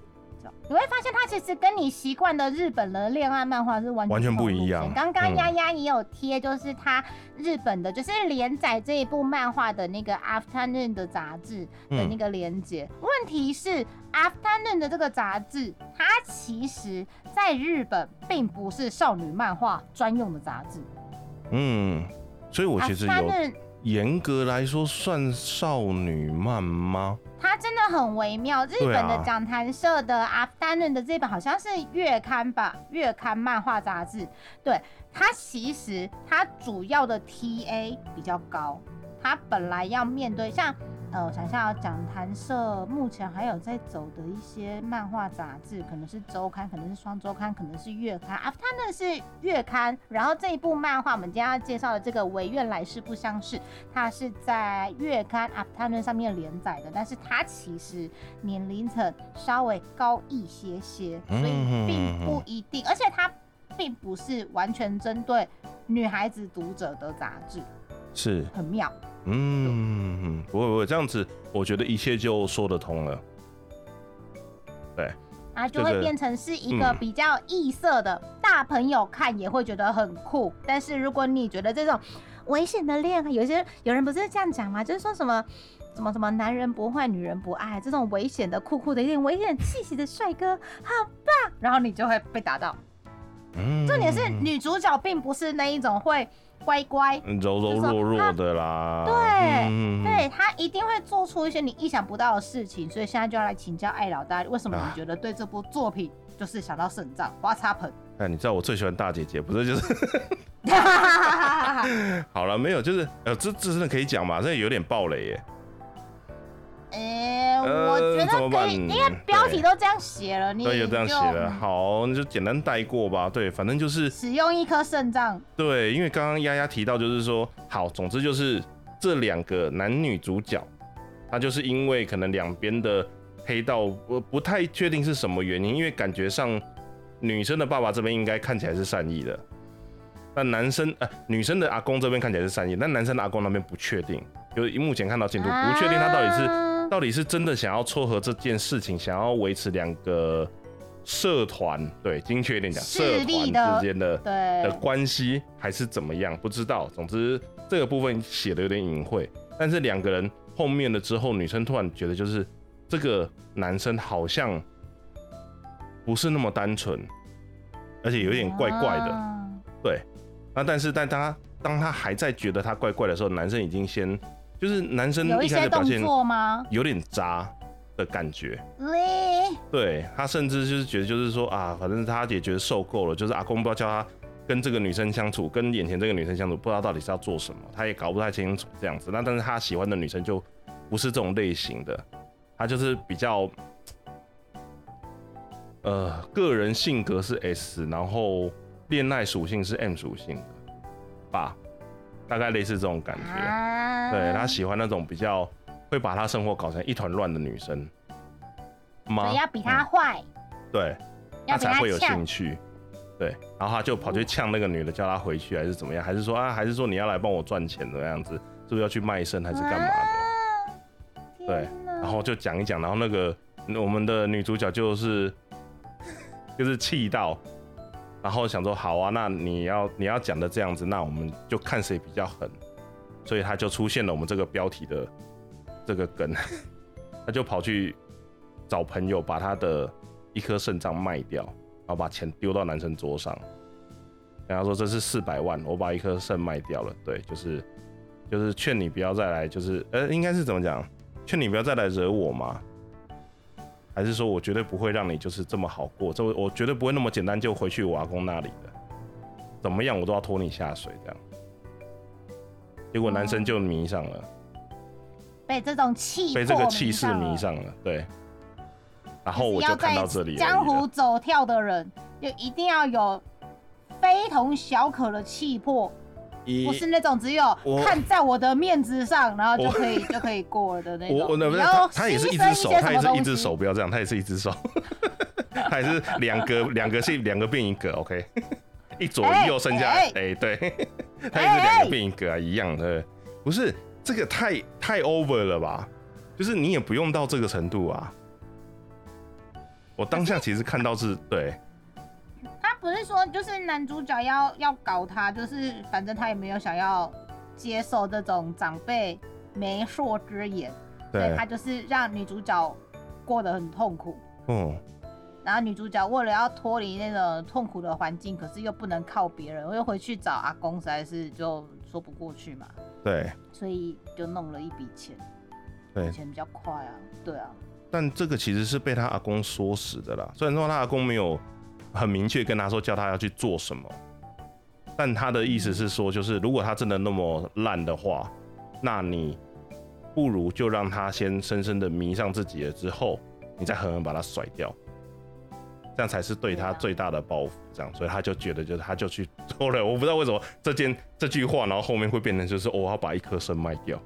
角。你会发现它其实跟你习惯的日本的恋爱漫画是完全完全不一样线刚刚嗯丫丫也有贴，就是它日本的，就是连载这一部漫画的那个 Afternoon 的杂志的那个连接。问题是 Afternoon 的这个杂志，它其实在日本并不是少女漫画专用的杂志。嗯，所以我其实有 Afternoon 严格来说算少女漫吗？的很微妙。日本的讲谈社的 Afternoon 的这本好像是月刊吧，月刊漫画杂志。对它其实它主要的 TA 比较高，它本来要面对像呃，我想一下哦，讲谈社目前还有在走的一些漫画杂志，可能是周刊，可能是双周刊，可能是月刊。Afternoon 是月刊，然后这一部漫画我们今天要介绍的这个《唯愿来世不相识》，它是在月刊 Afternoon 上面连载的，但是它其实年龄层稍微高一些些，所以并不一定，而且它并不是完全针对女孩子读者的杂志，是，很妙。嗯，不会不会，这样子我觉得一切就说得通了。对啊，就会变成是一个嗯比较异色的，大朋友看也会觉得很酷。但是如果你觉得这种危险的恋爱，有些有人不是这样讲吗？就是说什么什么什么男人不坏，女人不爱，这种危险的、酷酷的、有点危险气息的帅哥，好棒！然后你就会被打到。嗯，重点是女主角并不是那一种会乖乖，柔柔弱弱的啦。对嗯，对他一定会做出一些你意想不到的事情。所以现在就要来请教艾老大，为什么啊你觉得对这部作品就是想到肾脏，What's happened？哎，你知道我最喜欢大姐姐，不是就是 好了，没有，就是呃，这这真的可以讲嘛？这有点暴雷耶。哎、呃我觉得可以，因为标题都这样写了，你对，有这样写了，好，那就简单带过吧。对，反正就是使用一颗肾脏，对，因为刚刚丫丫提到，就是说，好，总之就是这两个男女主角，他就是因为可能两边的黑道，我不太确定是什么原因，因为感觉上女生的爸爸这边应该看起来是善意的，那男生呃女生的阿公这边看起来是善意，但男生的阿公那边不确定，就是目前看到进度不确定他到底是、啊到底是真的想要撮合这件事情，想要维持两个社团，对，精确一点讲，社团之间的对的关系还是怎么样，不知道。总之这个部分写的有点隐晦，但是两个人后面了之后，女生突然觉得就是这个男生好像不是那么单纯，而且有点怪怪的。啊对，那但是但他当他还在觉得他怪怪的时候，男生已经先就是男生有一一开些动始表现作吗？有点渣的感觉。嘞，对他甚至就是觉得，就是说啊，反正他也觉得受够了，就是阿公不知道叫他跟这个女生相处，跟眼前这个女生相处，不知道到底是要做什么，他也搞不太清楚这样子。那但是他喜欢的女生就不是这种类型的，他就是比较，呃，个人性格是 S，然后恋爱属性是 M 属性的吧，大概类似这种感觉。啊对他喜欢那种比较会把他生活搞成一团乱的女生吗？所以要比他嗯坏，对，他他才会有兴趣。对，然后他就跑去呛那个女的，叫她回去，还是怎么样？还是说啊，还是说你要来帮我赚钱的样子？是不是要去卖身还是干嘛的？啊对，然后就讲一讲，然后那个我们的女主角就是就是气到，然后想说好啊，那你要你要讲的这样子，那我们就看谁比较狠，所以他就出现了我们这个标题的这个梗，他就跑去找朋友把他的一颗肾脏卖掉，然后把钱丢到男生桌上，然后说这是四百万，我把一颗肾卖掉了，对，就是就是劝你不要再来，就是呃应该是怎么讲？劝你不要再来惹我嘛？还是说我绝对不会让你就是这么好过？这我绝对不会那么简单就回去我阿公那里的，怎么样我都要拖你下水这样。结果男生就迷上了，被这种气被这个气势迷上了，对。然后我就看到这里江湖。走跳的人，就一定要有非同小可的气魄，一不是那种只有看在我的面子上，然后就可以 就可以过了的那种。我我那不是你要他他也是一只手，他也是一只手，不要这样，他也是一只手，他也是两个两个是两个变一个，OK，一左一右剩下，哎哎、对，他也是两个变一个啊，一样的，不是这个太太 over 了吧？就是你也不用到这个程度啊。我当下其实看到是对，他不是说就是男主角要要搞他，就是反正他也没有想要接受这种长辈媒妁之言，所以对他，就是让女主角过得很痛苦。嗯，然后女主角为了要脱离那种痛苦的环境，可是又不能靠别人，又回去找阿公，实在是就说不过去嘛，对。所以就弄了一笔钱，对，钱比较快啊，对啊，但这个其实是被他阿公说死的啦。虽然说他阿公没有很明确跟他说叫他要去做什么，但他的意思是说，就是如果他真的那么烂的话，那你不如就让他先深深的迷上自己了之后，你再狠狠把他甩掉，这样才是对他最大的报复。这样，所以他就觉得，就是他就去做了。我不知道为什么这件这句话，然后后面会变成就是、哦、我要把一颗肾卖掉。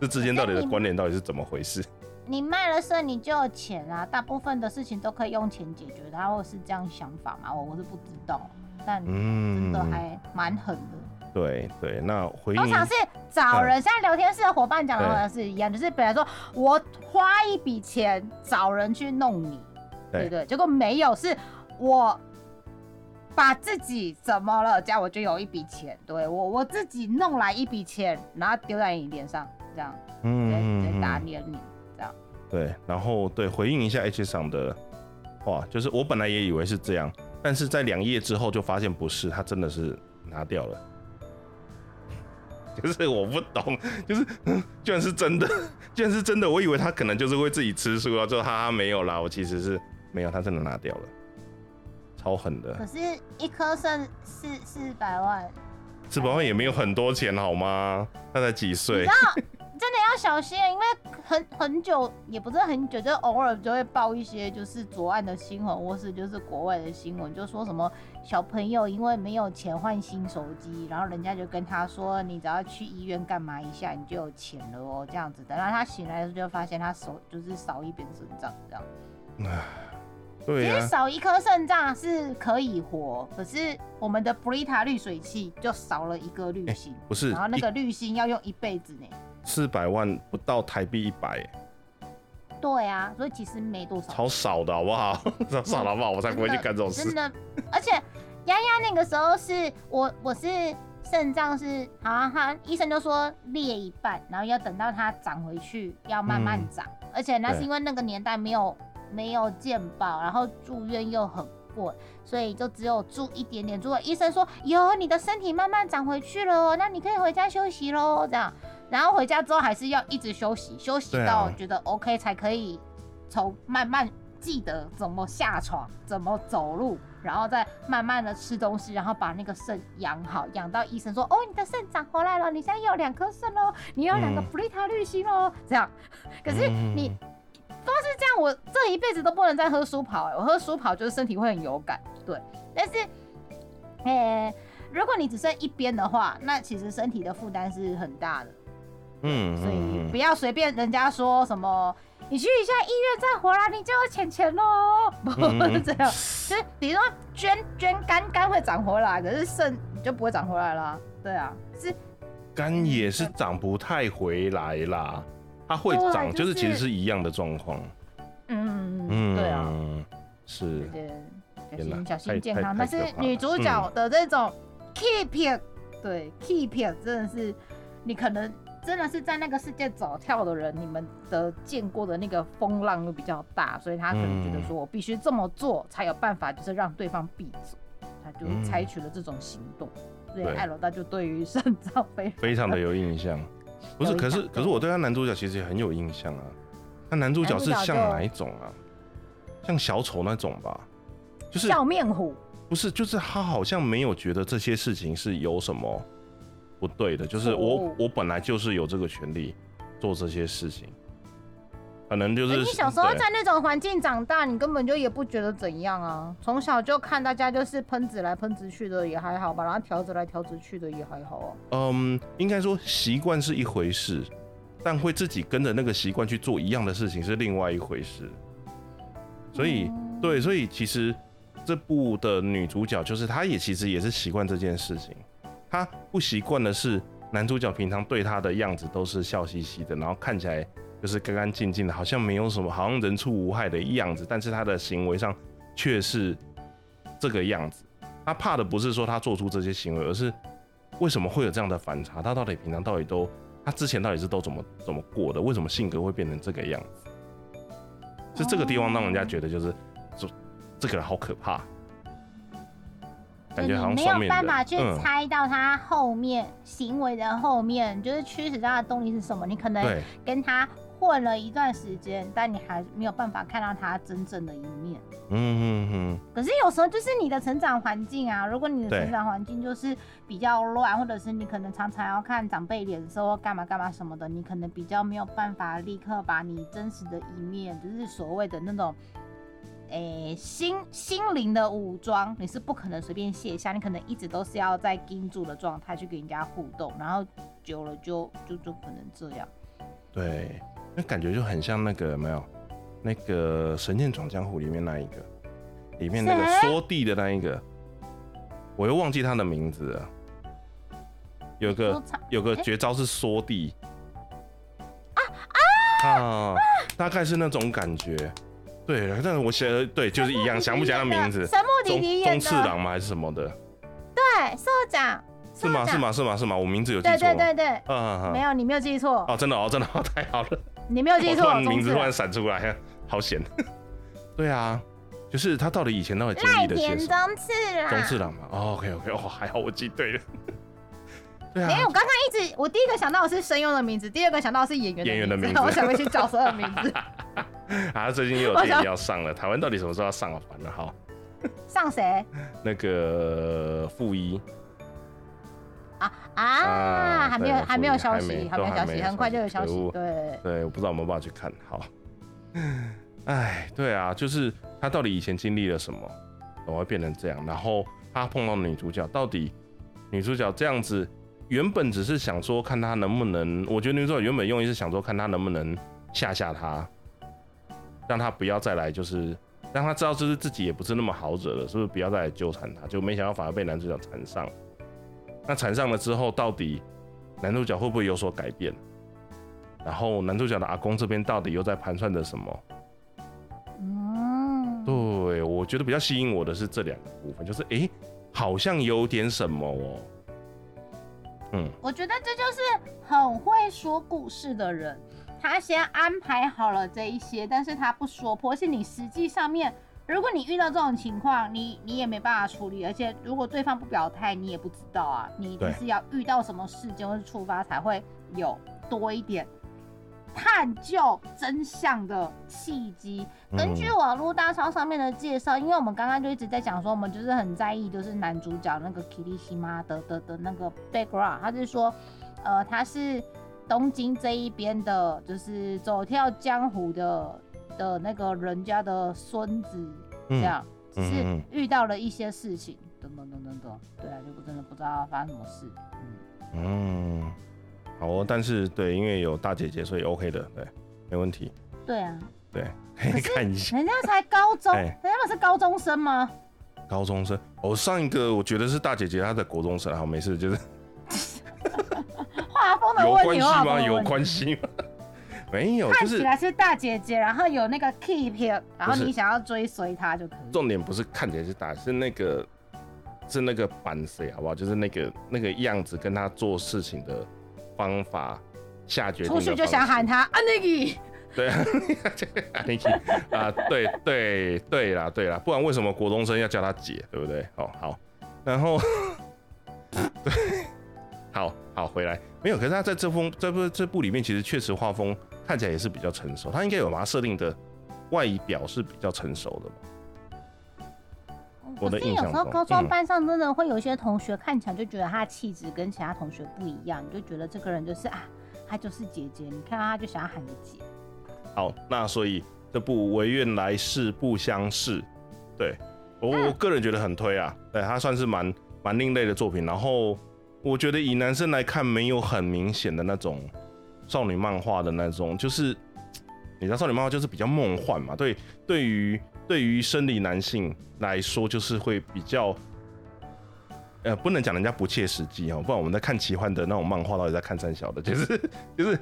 这之间到底的关联到底是怎么回事？你卖了肾，你就有钱啊，大部分的事情都可以用钱解决，然后是这样想法吗？我我是不知道，但真嗯，的还蛮狠的。对对，那回应通常是找人，像聊天室的伙伴讲的好像是一样，就是本来说我花一笔钱找人去弄你，对对？结果没有，是我把自己怎么了，这样我就有一笔钱，对我我自己弄来一笔钱，然后丢在你脸上，这样再嗯再打脸你。对，然后对回应一下 H 赏的话，就是我本来也以为是这样，但是在两页之后就发现不是，他真的是拿掉了。就是我不懂，就是嗯居然是真的，居然是真的，我以为他可能就是会自己吃素啊，就哈哈没有啦，我其实是没有，他真的拿掉了，超狠的，可是，一颗肾四四百万，四百万也没有很多钱好吗？他才几岁真的要小心，因为很很久也不是很久，就偶尔就会报一些就是左岸的新闻，或是就是国外的新闻，就说什么小朋友因为没有钱换新手机，然后人家就跟他说，你只要去医院干嘛一下，你就有钱了哦，这样子。等到他醒来的时候，就发现他手就是少一边肾脏这样。对啊、其实少一颗肾脏是可以活，可是我们的布丽塔滤水器就少了一个滤芯，不是然后那个滤芯要用一辈子呢。四百万不到台币一百，对啊，所以其实没多少。超少的好不好？超少的好不好？我才不会去干这种事。真的，而且丫丫那个时候是我我是肾脏是好像他医生就说裂一半，然后要等到它长回去，要慢慢长，而且那是因为那个年代没有没有健保，然后住院又很贵，所以就只有住一点点。住了医生说有你的身体慢慢长回去了哦，那你可以回家休息喽，这样。然后回家之后还是要一直休息，休息到觉得 OK 才可以从慢慢记得怎么下床，怎么走路，然后再慢慢的吃东西，然后把那个肾养好，养到医生说哦，你的肾长回来了，你现在有两颗肾喽，你有两个嗯布利塔滤芯喽，这样。可是嗯你光是这样，我这一辈子都不能再喝舒跑、欸，我喝舒跑就是身体会很有感，对。但是，呃、如果你只剩一边的话，那其实身体的负担是很大的。嗯所以嗯不要随便人家说什么，你去一下医院再回来，你就有钱钱喽。不嗯是 这样，就是比如说捐捐肝，肝会长回来，可是肾就不会长回来啦。对啊，是肝也是长不太回来啦，它会对长，就就是其实是是一样的状况。嗯嗯，对啊，，是，对，小心小心健康。但是女主角的这种 keep it，对 keep it 真的是你可能。真的是在那个世界走跳的人，你们的见过的那个风浪又比较大，所以他可能觉得说我必须这么做才有办法，就是让对方闭嘴，他就嗯采取了这种行动。所以艾罗达就对于圣造非 非常的有印象。不是，可是可是我对他男主角其实也很有印象啊。那男主角是像哪一种啊？像小丑那种吧？就是笑面虎，不是，就是他好像没有觉得这些事情是有什么不对的，就是我我本来就是有这个权利做这些事情，可能就是你小时候在那种环境长大，你根本就也不觉得怎样啊。从小就看大家就是喷子来喷子去的也还好吧，然后调子来调子去的也还好啊。嗯，应该说习惯是一回事，但会自己跟着那个习惯去做一样的事情是另外一回事。所以，嗯对，所以其实这部的女主角就是她，也其实也是习惯这件事情。他不习惯的是男主角平常对他的样子都是笑嘻嘻的，然后看起来就是干干净净的，好像没有什么，好像人畜无害的样子，但是他的行为上却是这个样子。他怕的不是说他做出这些行为，而是为什么会有这样的反差？他到底平常到底都，他之前到底是都怎么怎么过的？为什么性格会变成这个样子？就这个地方让人家觉得就是，这这个人好可怕，感觉好像就你没有。办法去嗯，猜到他后面行为的后面，就是驱使他的动力是什么。你可能跟他混了一段时间，但你还没有办法看到他真正的一面。嗯嗯嗯，可是有时候就是你的成长环境啊，如果你的成长环境就是比较乱，或者是你可能常常要看长辈脸色或干嘛干嘛什么的，你可能比较没有办法立刻把你真实的一面，就是所谓的那种。诶、心心灵的武装，你是不可能随便卸下，你可能一直都是要在盯住的状态去跟人家互动，然后久了就就就可能这样。对，那感觉就很像那个有没有那个《神剑闯江湖》里面那一个，里面那个谁缩地的那一个，我又忘记他的名字了。有个有个诶绝招是缩地啊啊，大概是那种感觉。对，但是我写的对，就是一样，想不起来他名字。神木弟中弟演的，中次郎吗？还是什么的？对，社长，是吗？是？吗？是吗？是吗？我名字有记对错对？对对对，啊啊啊没有，你没有记错，哦，真的哦，真的哦，太好了。你没有记错，名字突然闪出来，好险。对啊，就是他到底以前到底经赖历的些田什么？中次郎。中次郎嘛。哦，OK OK，哦，还好我记对了。对没有，啊我，刚刚一直，我第一个想到的是声优的名字，第二个想到的是演员演员的名字 我想不起角色的名字。啊，最近又有电影要上了，台湾到底什么时候要上啊？反正好，上谁那个负一啊？还没有，还没有消息，还没有消息，很快就有消息。对，对，我不知道有没有办法去看好。哎，对啊，就是他到底以前经历了什么，怎么会变成这样？然后他碰到女主角，到底女主角这样子，原本只是想说看他能不能，我觉得女主角原本用意是想说看他能不能吓吓他，让他不要再来，就是让他知道就是自己也不是那么好惹了，是不是不要再来纠缠他？就没想到反而被男主角缠上。那缠上了之后，到底男主角会不会有所改变？然后男主角的阿公这边到底又在盘算着什么？嗯，对我觉得比较吸引我的是这两个部分，就是诶，好像有点什么哦。嗯，我觉得这就是很会说故事的人，他先安排好了这一些，但是他不说破，而且你实际上面，如果你遇到这种情况，你你也没办法处理，而且如果对方不表态，你也不知道啊，你就是要遇到什么事件或是触发才会有多一点探究真相的契机。根据嗯网络大超上面的介绍，因为我们刚刚就一直在讲说，我们就是很在意，就是男主角那个 Kirishima 的的的那个 background，他是说，呃，他是东京这一边的，就是走跳江湖的的那个人家的孙子，这样，只是遇到了一些事情，等等等等等，对啊，就真的不知道发生什么事，嗯，嗯，好哦，但是对，因为有大姐姐，所以 OK 的，对，没问题，对啊，对，可以 看一下。人家才高中，哎人家不是高中生吗？高中生，我、上一个我觉得是大姐姐，她的国中生，好没事，就是画风的有问题，关系吗？有画风的问题关系吗？没有，就是看起来是大姐姐，然后有那个 keep，然后不是你想要追随她就可以。重点不是看起来是大，是那个是那个版谁好不好？就是那个那个样子跟她做事情的方法下决定出去就想喊他，她安妮基，对啊，你啊，对对对啦对啦，不然为什么国中生要叫他姐，对不对？哦好，然后对，好好回来没有，可是他在这封这部这部里面，其实确实画风看起来也是比较成熟，他应该有把它设定的外表是比较成熟的吧。我的可是有时候高中班上真的会有一些同学看起来就觉得他的气质跟其他同学不一样，你就觉得这个人就是啊，他就是姐姐，你看到他就想要喊你姐。好，那所以这部《唯愿来世不相识》，对我我个人觉得很推啊，对他算是蛮蛮另类的作品。然后我觉得以男生来看，没有很明显的那种少女漫画的那种，就是 你知道少女漫画就是比较梦幻嘛，对，对于对于生理男性来说，就是会比较。呃，不能讲人家不切实际哦，不然我们在看奇幻的那种漫画，到底在看三小的，就是就是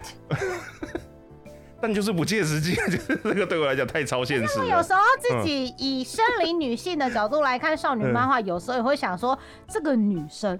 但就是不切实际，就是这个对我来讲太超现实了。有时候自己以生理女性的角度来看少女漫画，有时候也会想说，这个女生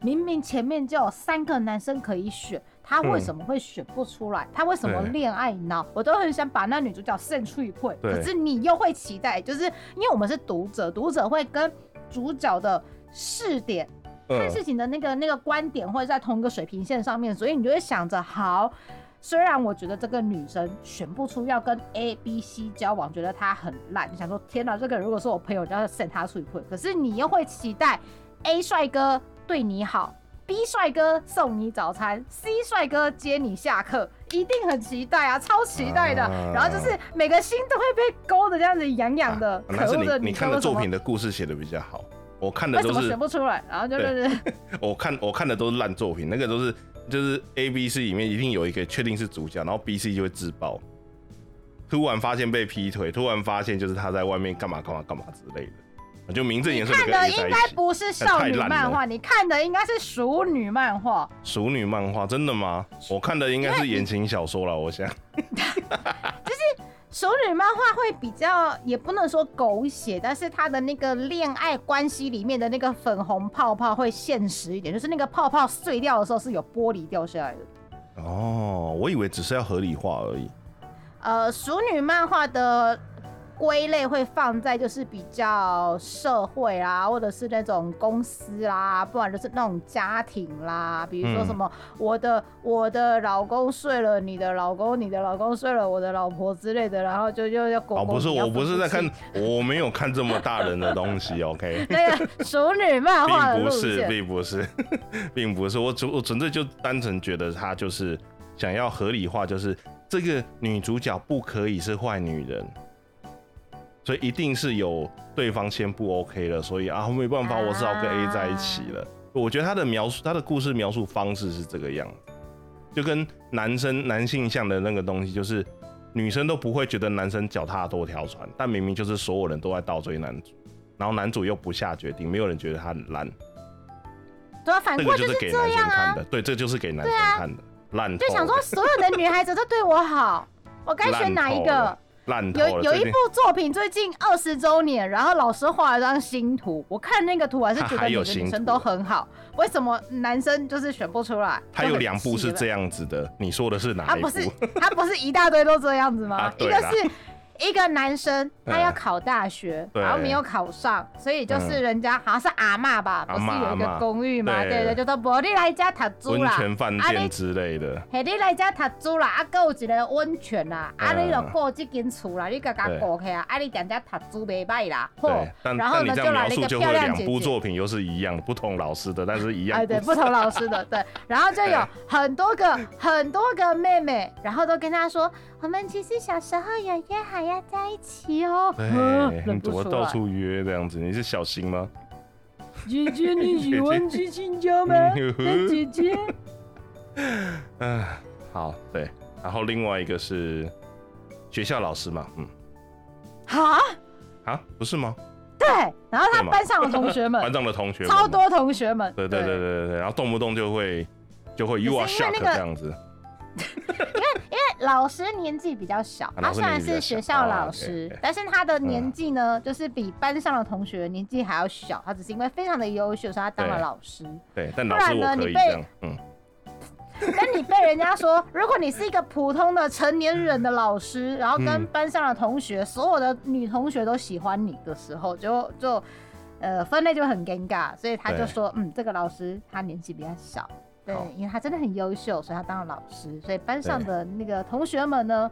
明明前面就有三个男生可以选，她为什么会选不出来？他为什么恋爱脑？我都很想把那女主角胜出一会，可是你又会期待，就是因为我们是读者，读者会跟主角的视点看事情的那个那个观点，或者在同一个水平线上面，所以你就会想着好。虽然我觉得这个女生选不出要跟 A、B、C 交往，觉得她很烂，你想说天哪，这个如果是我朋友，就要 send 她出去。可是你又会期待 A 帅哥对你好，B 帅哥送你早餐，C 帅哥接你下课，一定很期待啊，超期待的。然后就是每个心都会被勾的这样子痒痒的。可恶的你看的作品的故事写的比较好，我看的都是选不出来，然后就是我看我看的都是烂作品，那个都是。就是 A、B、C 里面一定有一个确定是主角，然后 B、C 就会自爆，突然发现被劈腿，突然发现就是他在外面干嘛干嘛干嘛之类的，就名正言顺看的应该不是少女漫画，你看的应该是熟女漫画。熟女漫画真的吗？我看的应该是言情小说了，我想。就是。熟女漫画会比较，也不能说狗血，但是它的那个恋爱关系里面的那个粉红泡泡会现实一点，就是那个泡泡碎掉的时候是有玻璃掉下来的。哦，我以为只是要合理化而已。呃，熟女漫画的。归类会放在就是比较社会啦，或者是那种公司啦，不然就是那种家庭啦，比如说什么我的我的老公睡了你的老公，你的老公睡了我的老婆之类的，然后就就要哦，不是，我不是在看，我没有看这么大人的东西，OK？那个熟女漫画并不是，并不是，并不是，我纯我纯粹就单纯觉得他就是想要合理化，就是这个女主角不可以是坏女人。所以一定是有对方先不 OK 了，所以啊没办法，我只好跟 A 在一起了。我觉得他的描述，他的故事描述方式是这个样子，就跟男生男性向的那个东西，就是女生都不会觉得男生脚踏多条船，但明明就是所有人都在倒追男主，然后男主又不下决定，没有人觉得他很烂。对啊，反过就是给男生看的，对，这就是给男生看的烂。就想说所有的女孩子都对我好，我该选哪一个？有有一部作品最近二十周年，然后老师画了张新图，我看那个图还是觉得每个女生都很好，为什么男生就是选不出来？他有两部是这样子的，你说的是哪一部？他不是他不是一大堆都这样子吗？一个是。一个男生他要考大学，然后没有考上，所以就是人家好像是阿妈吧，不是有一个公寓嘛？对对，就说伯利来家塔租啦，温泉饭店之类的。嘿，你来家塔租啦，啊，够有一个温泉啦，啊，你就过这间厝啦，你甲甲过去啊，啊，你点家塔租袂歹啦。嚯，然后呢，就来了一个漂亮姐姐。两部作品又是一样，不同老师的，但是一样。哎，对，不同老师的，对。然后就有 很多个很多个妹妹，然后都跟他说。我们其实小时候有约好要在一起哦。对，你怎么到处约这样子？你是小新吗？姐姐，你喜欢吃青椒吗？姐姐。嗯，好，对。然后另外一个是学校老师嘛，嗯。哈？啊？不是吗？对。然后他班上的同学们，班上的同学超多同学们。对对对对对对。然后动不动就会就会 you are shock 这样子。老师年纪比较小，他虽然是学校老师，但是他的年纪呢，就是比班上的同学年纪还要小。他只是因为非常的优秀，所以他当了老师。对，但不然呢，你被嗯，跟你被人家说，如果你是一个普通的成年人的老师，然后跟班上的同学，所有的女同学都喜欢你的时候，就就呃分类就很尴尬。所以他就说，嗯，这个老师他年纪比较小。对，因为他真的很优秀，所以他当了老师。所以班上的那个同学们呢，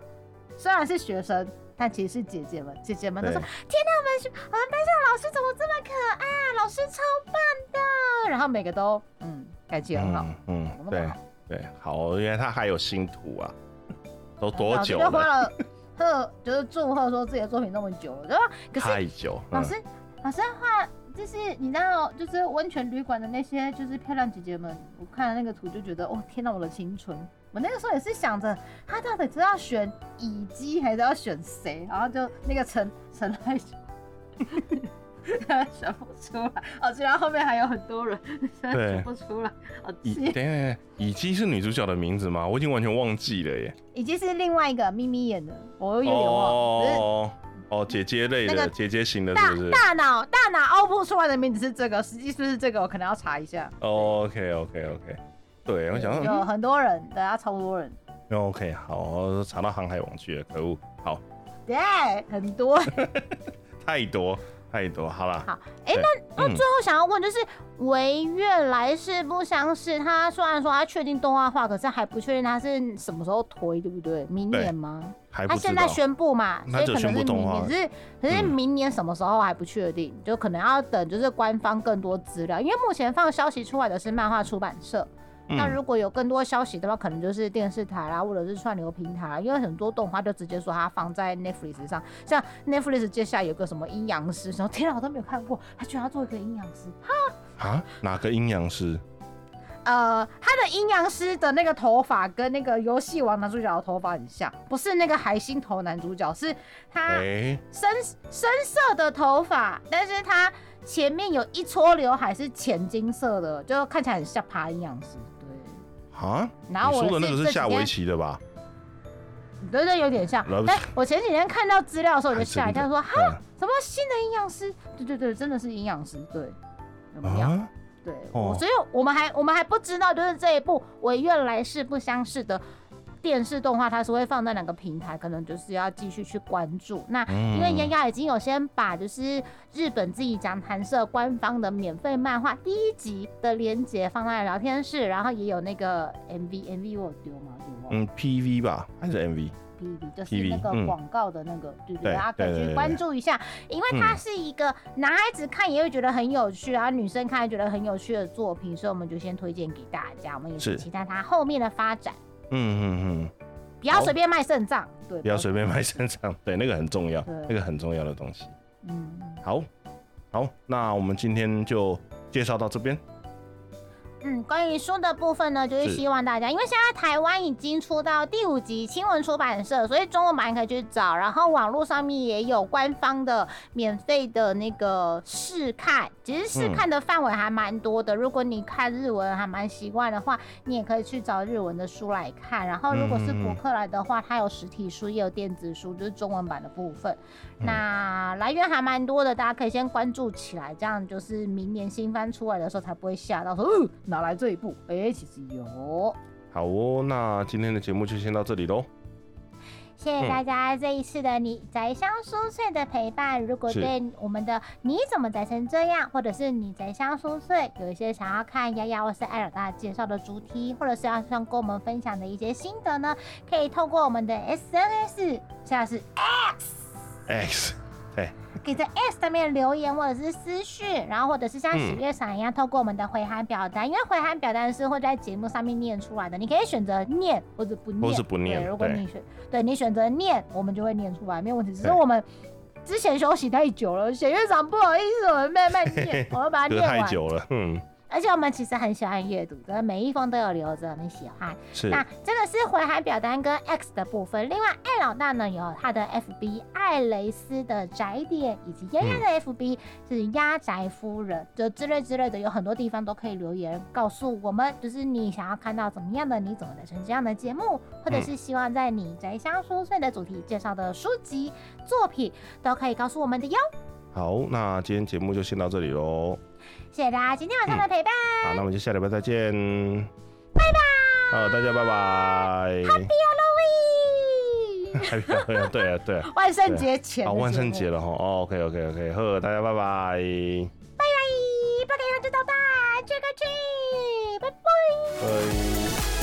虽然是学生，但其实是姐姐们。姐姐们都说：“天哪，我们学我们班上的老师怎么这么可爱啊？老师超棒的。”然后每个都嗯，感情很好。嗯，对对，好，因为他还有新图啊，都多久了？就花了 贺，就是祝贺说自己的作品那么久了，对吧？太久。老师，老师画。就是你知道，就是温泉旅馆的那些就是漂亮姐姐们，我看了那个图就觉得，哦天哪，我的青春！我那个时候也是想着，他到底是要选乙姬还是要选谁？然后就那个陈 陈赖，选不出来。哦，居然后面还有很多人，对选不出来。哦，等一下等一下，以基是女主角的名字吗？我已经完全忘记了耶。乙姬是另外一个咪咪演的，我有点忘哦哦，姐姐类的，那个姐姐型的，大是不是？大脑大脑凹凸出来的名字是这个，实际是不是这个？我可能要查一下。哦 OK OK OK，对我想有很多人，对啊，超多人，嗯 OK 好，我查到航海王去了，可恶，好对，很多。太多太多，好了，好，哎、那那嗯最后想要问就是，唯愿来世不相识，他虽然说他确定动画化，可是还不确定他是什么时候推，对不对？明年吗？他。现在宣布嘛，所以可能是宣布明年，只是可是嗯明年什么时候还不确定，就可能要等就是官方更多资料，因为目前放消息出来的是漫画出版社，那嗯如果有更多消息的话，可能就是电视台啦，或者是串流平台啦，因为很多动画就直接说它放在 Netflix 上，像 Netflix 接下来有个什么阴阳师，然后天啊，我都没有看过，他居然要做一个阴阳师，哈？啊，哪个阴阳师？呃，他的阴阳师的那个头发跟那个游戏王男主角的头发很像，不是那个海星头男主角，是他哎，深深色的头发，但是他前面有一撮刘海是浅金色的，就看起来很像爬阴阳师。对，啊，然后我你说的那个是下围棋，的吧？对对，有点像了不。起但我前几天看到资料的时候，我就吓一跳，说哈，嗯什么新的营养师？对对对，真的是营养师。对，有没有？啊，对，所以我们还我们还不知道，就是这一部《唯愿来世不相识》的电视动画，它是会放在哪个平台，可能就是要继续去关注。那因为嗯丫丫已经有先把就是日本自己讲谈社官方的免费漫画第一集的连接放在聊天室，然后也有那个 MV，MV 我有丢吗？丢吗？嗯，PV 吧，还是 MV？PV 就是那个嗯广告的那个，对不对，大家可以去关注一下，因为它是一个男孩子看也会觉得很有趣，然后女生看也觉得很有趣的作品，所以我们就先推荐给大家，我们也是是期待它后面的发展，嗯嗯嗯，不要随便卖肾脏，对，不要。随便卖肾脏，对，那个很重要，那个很重要的东西。嗯，好，好，那我们今天就介绍到这边。嗯，关于书的部分呢，就是是希望大家，因为现在台湾已经出到第五集新闻出版社，所以中文版可以去找，然后网络上面也有官方的免费的那个试看，其实试看的范围还蛮多的。如果你看日文还蛮习惯的话，你也可以去找日文的书来看。然后如果是博客来的话，它有实体书也有电子书，就是中文版的部分。嗯那来源还蛮多的，大家可以先关注起来，这样就是明年新番出来的时候才不会吓到说，呃，哪来这一步？哎、其实有。好哦，那今天的节目就先到这里喽。谢谢大家这一次的你宅香酥脆的陪伴。如果是对我们的你怎么宅成这样，或者是你宅香酥脆有一些想要看丫丫或是艾尔大介绍的主题，或者是要想跟我们分享的一些心得呢，可以透过我们的 SNS，现在是 X，对，可以在 S 上面留言或者是私讯，然后或者是像嗯喜悦闪一样，透过我们的回函表单，因为回函表单是会在节目上面念出来的，你可以选择念或者不念，或是不念对，如果你选对你选择念，我们就会念出来，没有问题。只是我们之前休息太久了，写院长不好意思，我们慢慢念，我们把它念完。太久了，嗯，而且我们其实很喜欢阅读的，每一封都有留着，很喜欢。是，那这个是回函表单跟 X 的部分。另外，艾老大呢有他的 FB 艾蕾丝的宅点，以及丫丫的 FB 是丫宅夫人，就之类之类的，有很多地方都可以留言告诉我们，就是你想要看到怎么样的你怎么的成这样的节目，或者是希望在你宅香酥脆的主题介绍的书籍作品，都可以告诉我们的哟。好，那今天节目就先到这里喽。谢谢大家今天晚上的陪伴，好，那我们就下礼拜再见，拜拜。好，大家拜拜。Halloween，Happy Halloween，对啊，对啊，万圣节前的好，万圣节了哈。哦，OK OK OK，呵，大家拜拜。拜拜，不给他知道吧，trick or treat，拜拜。拜。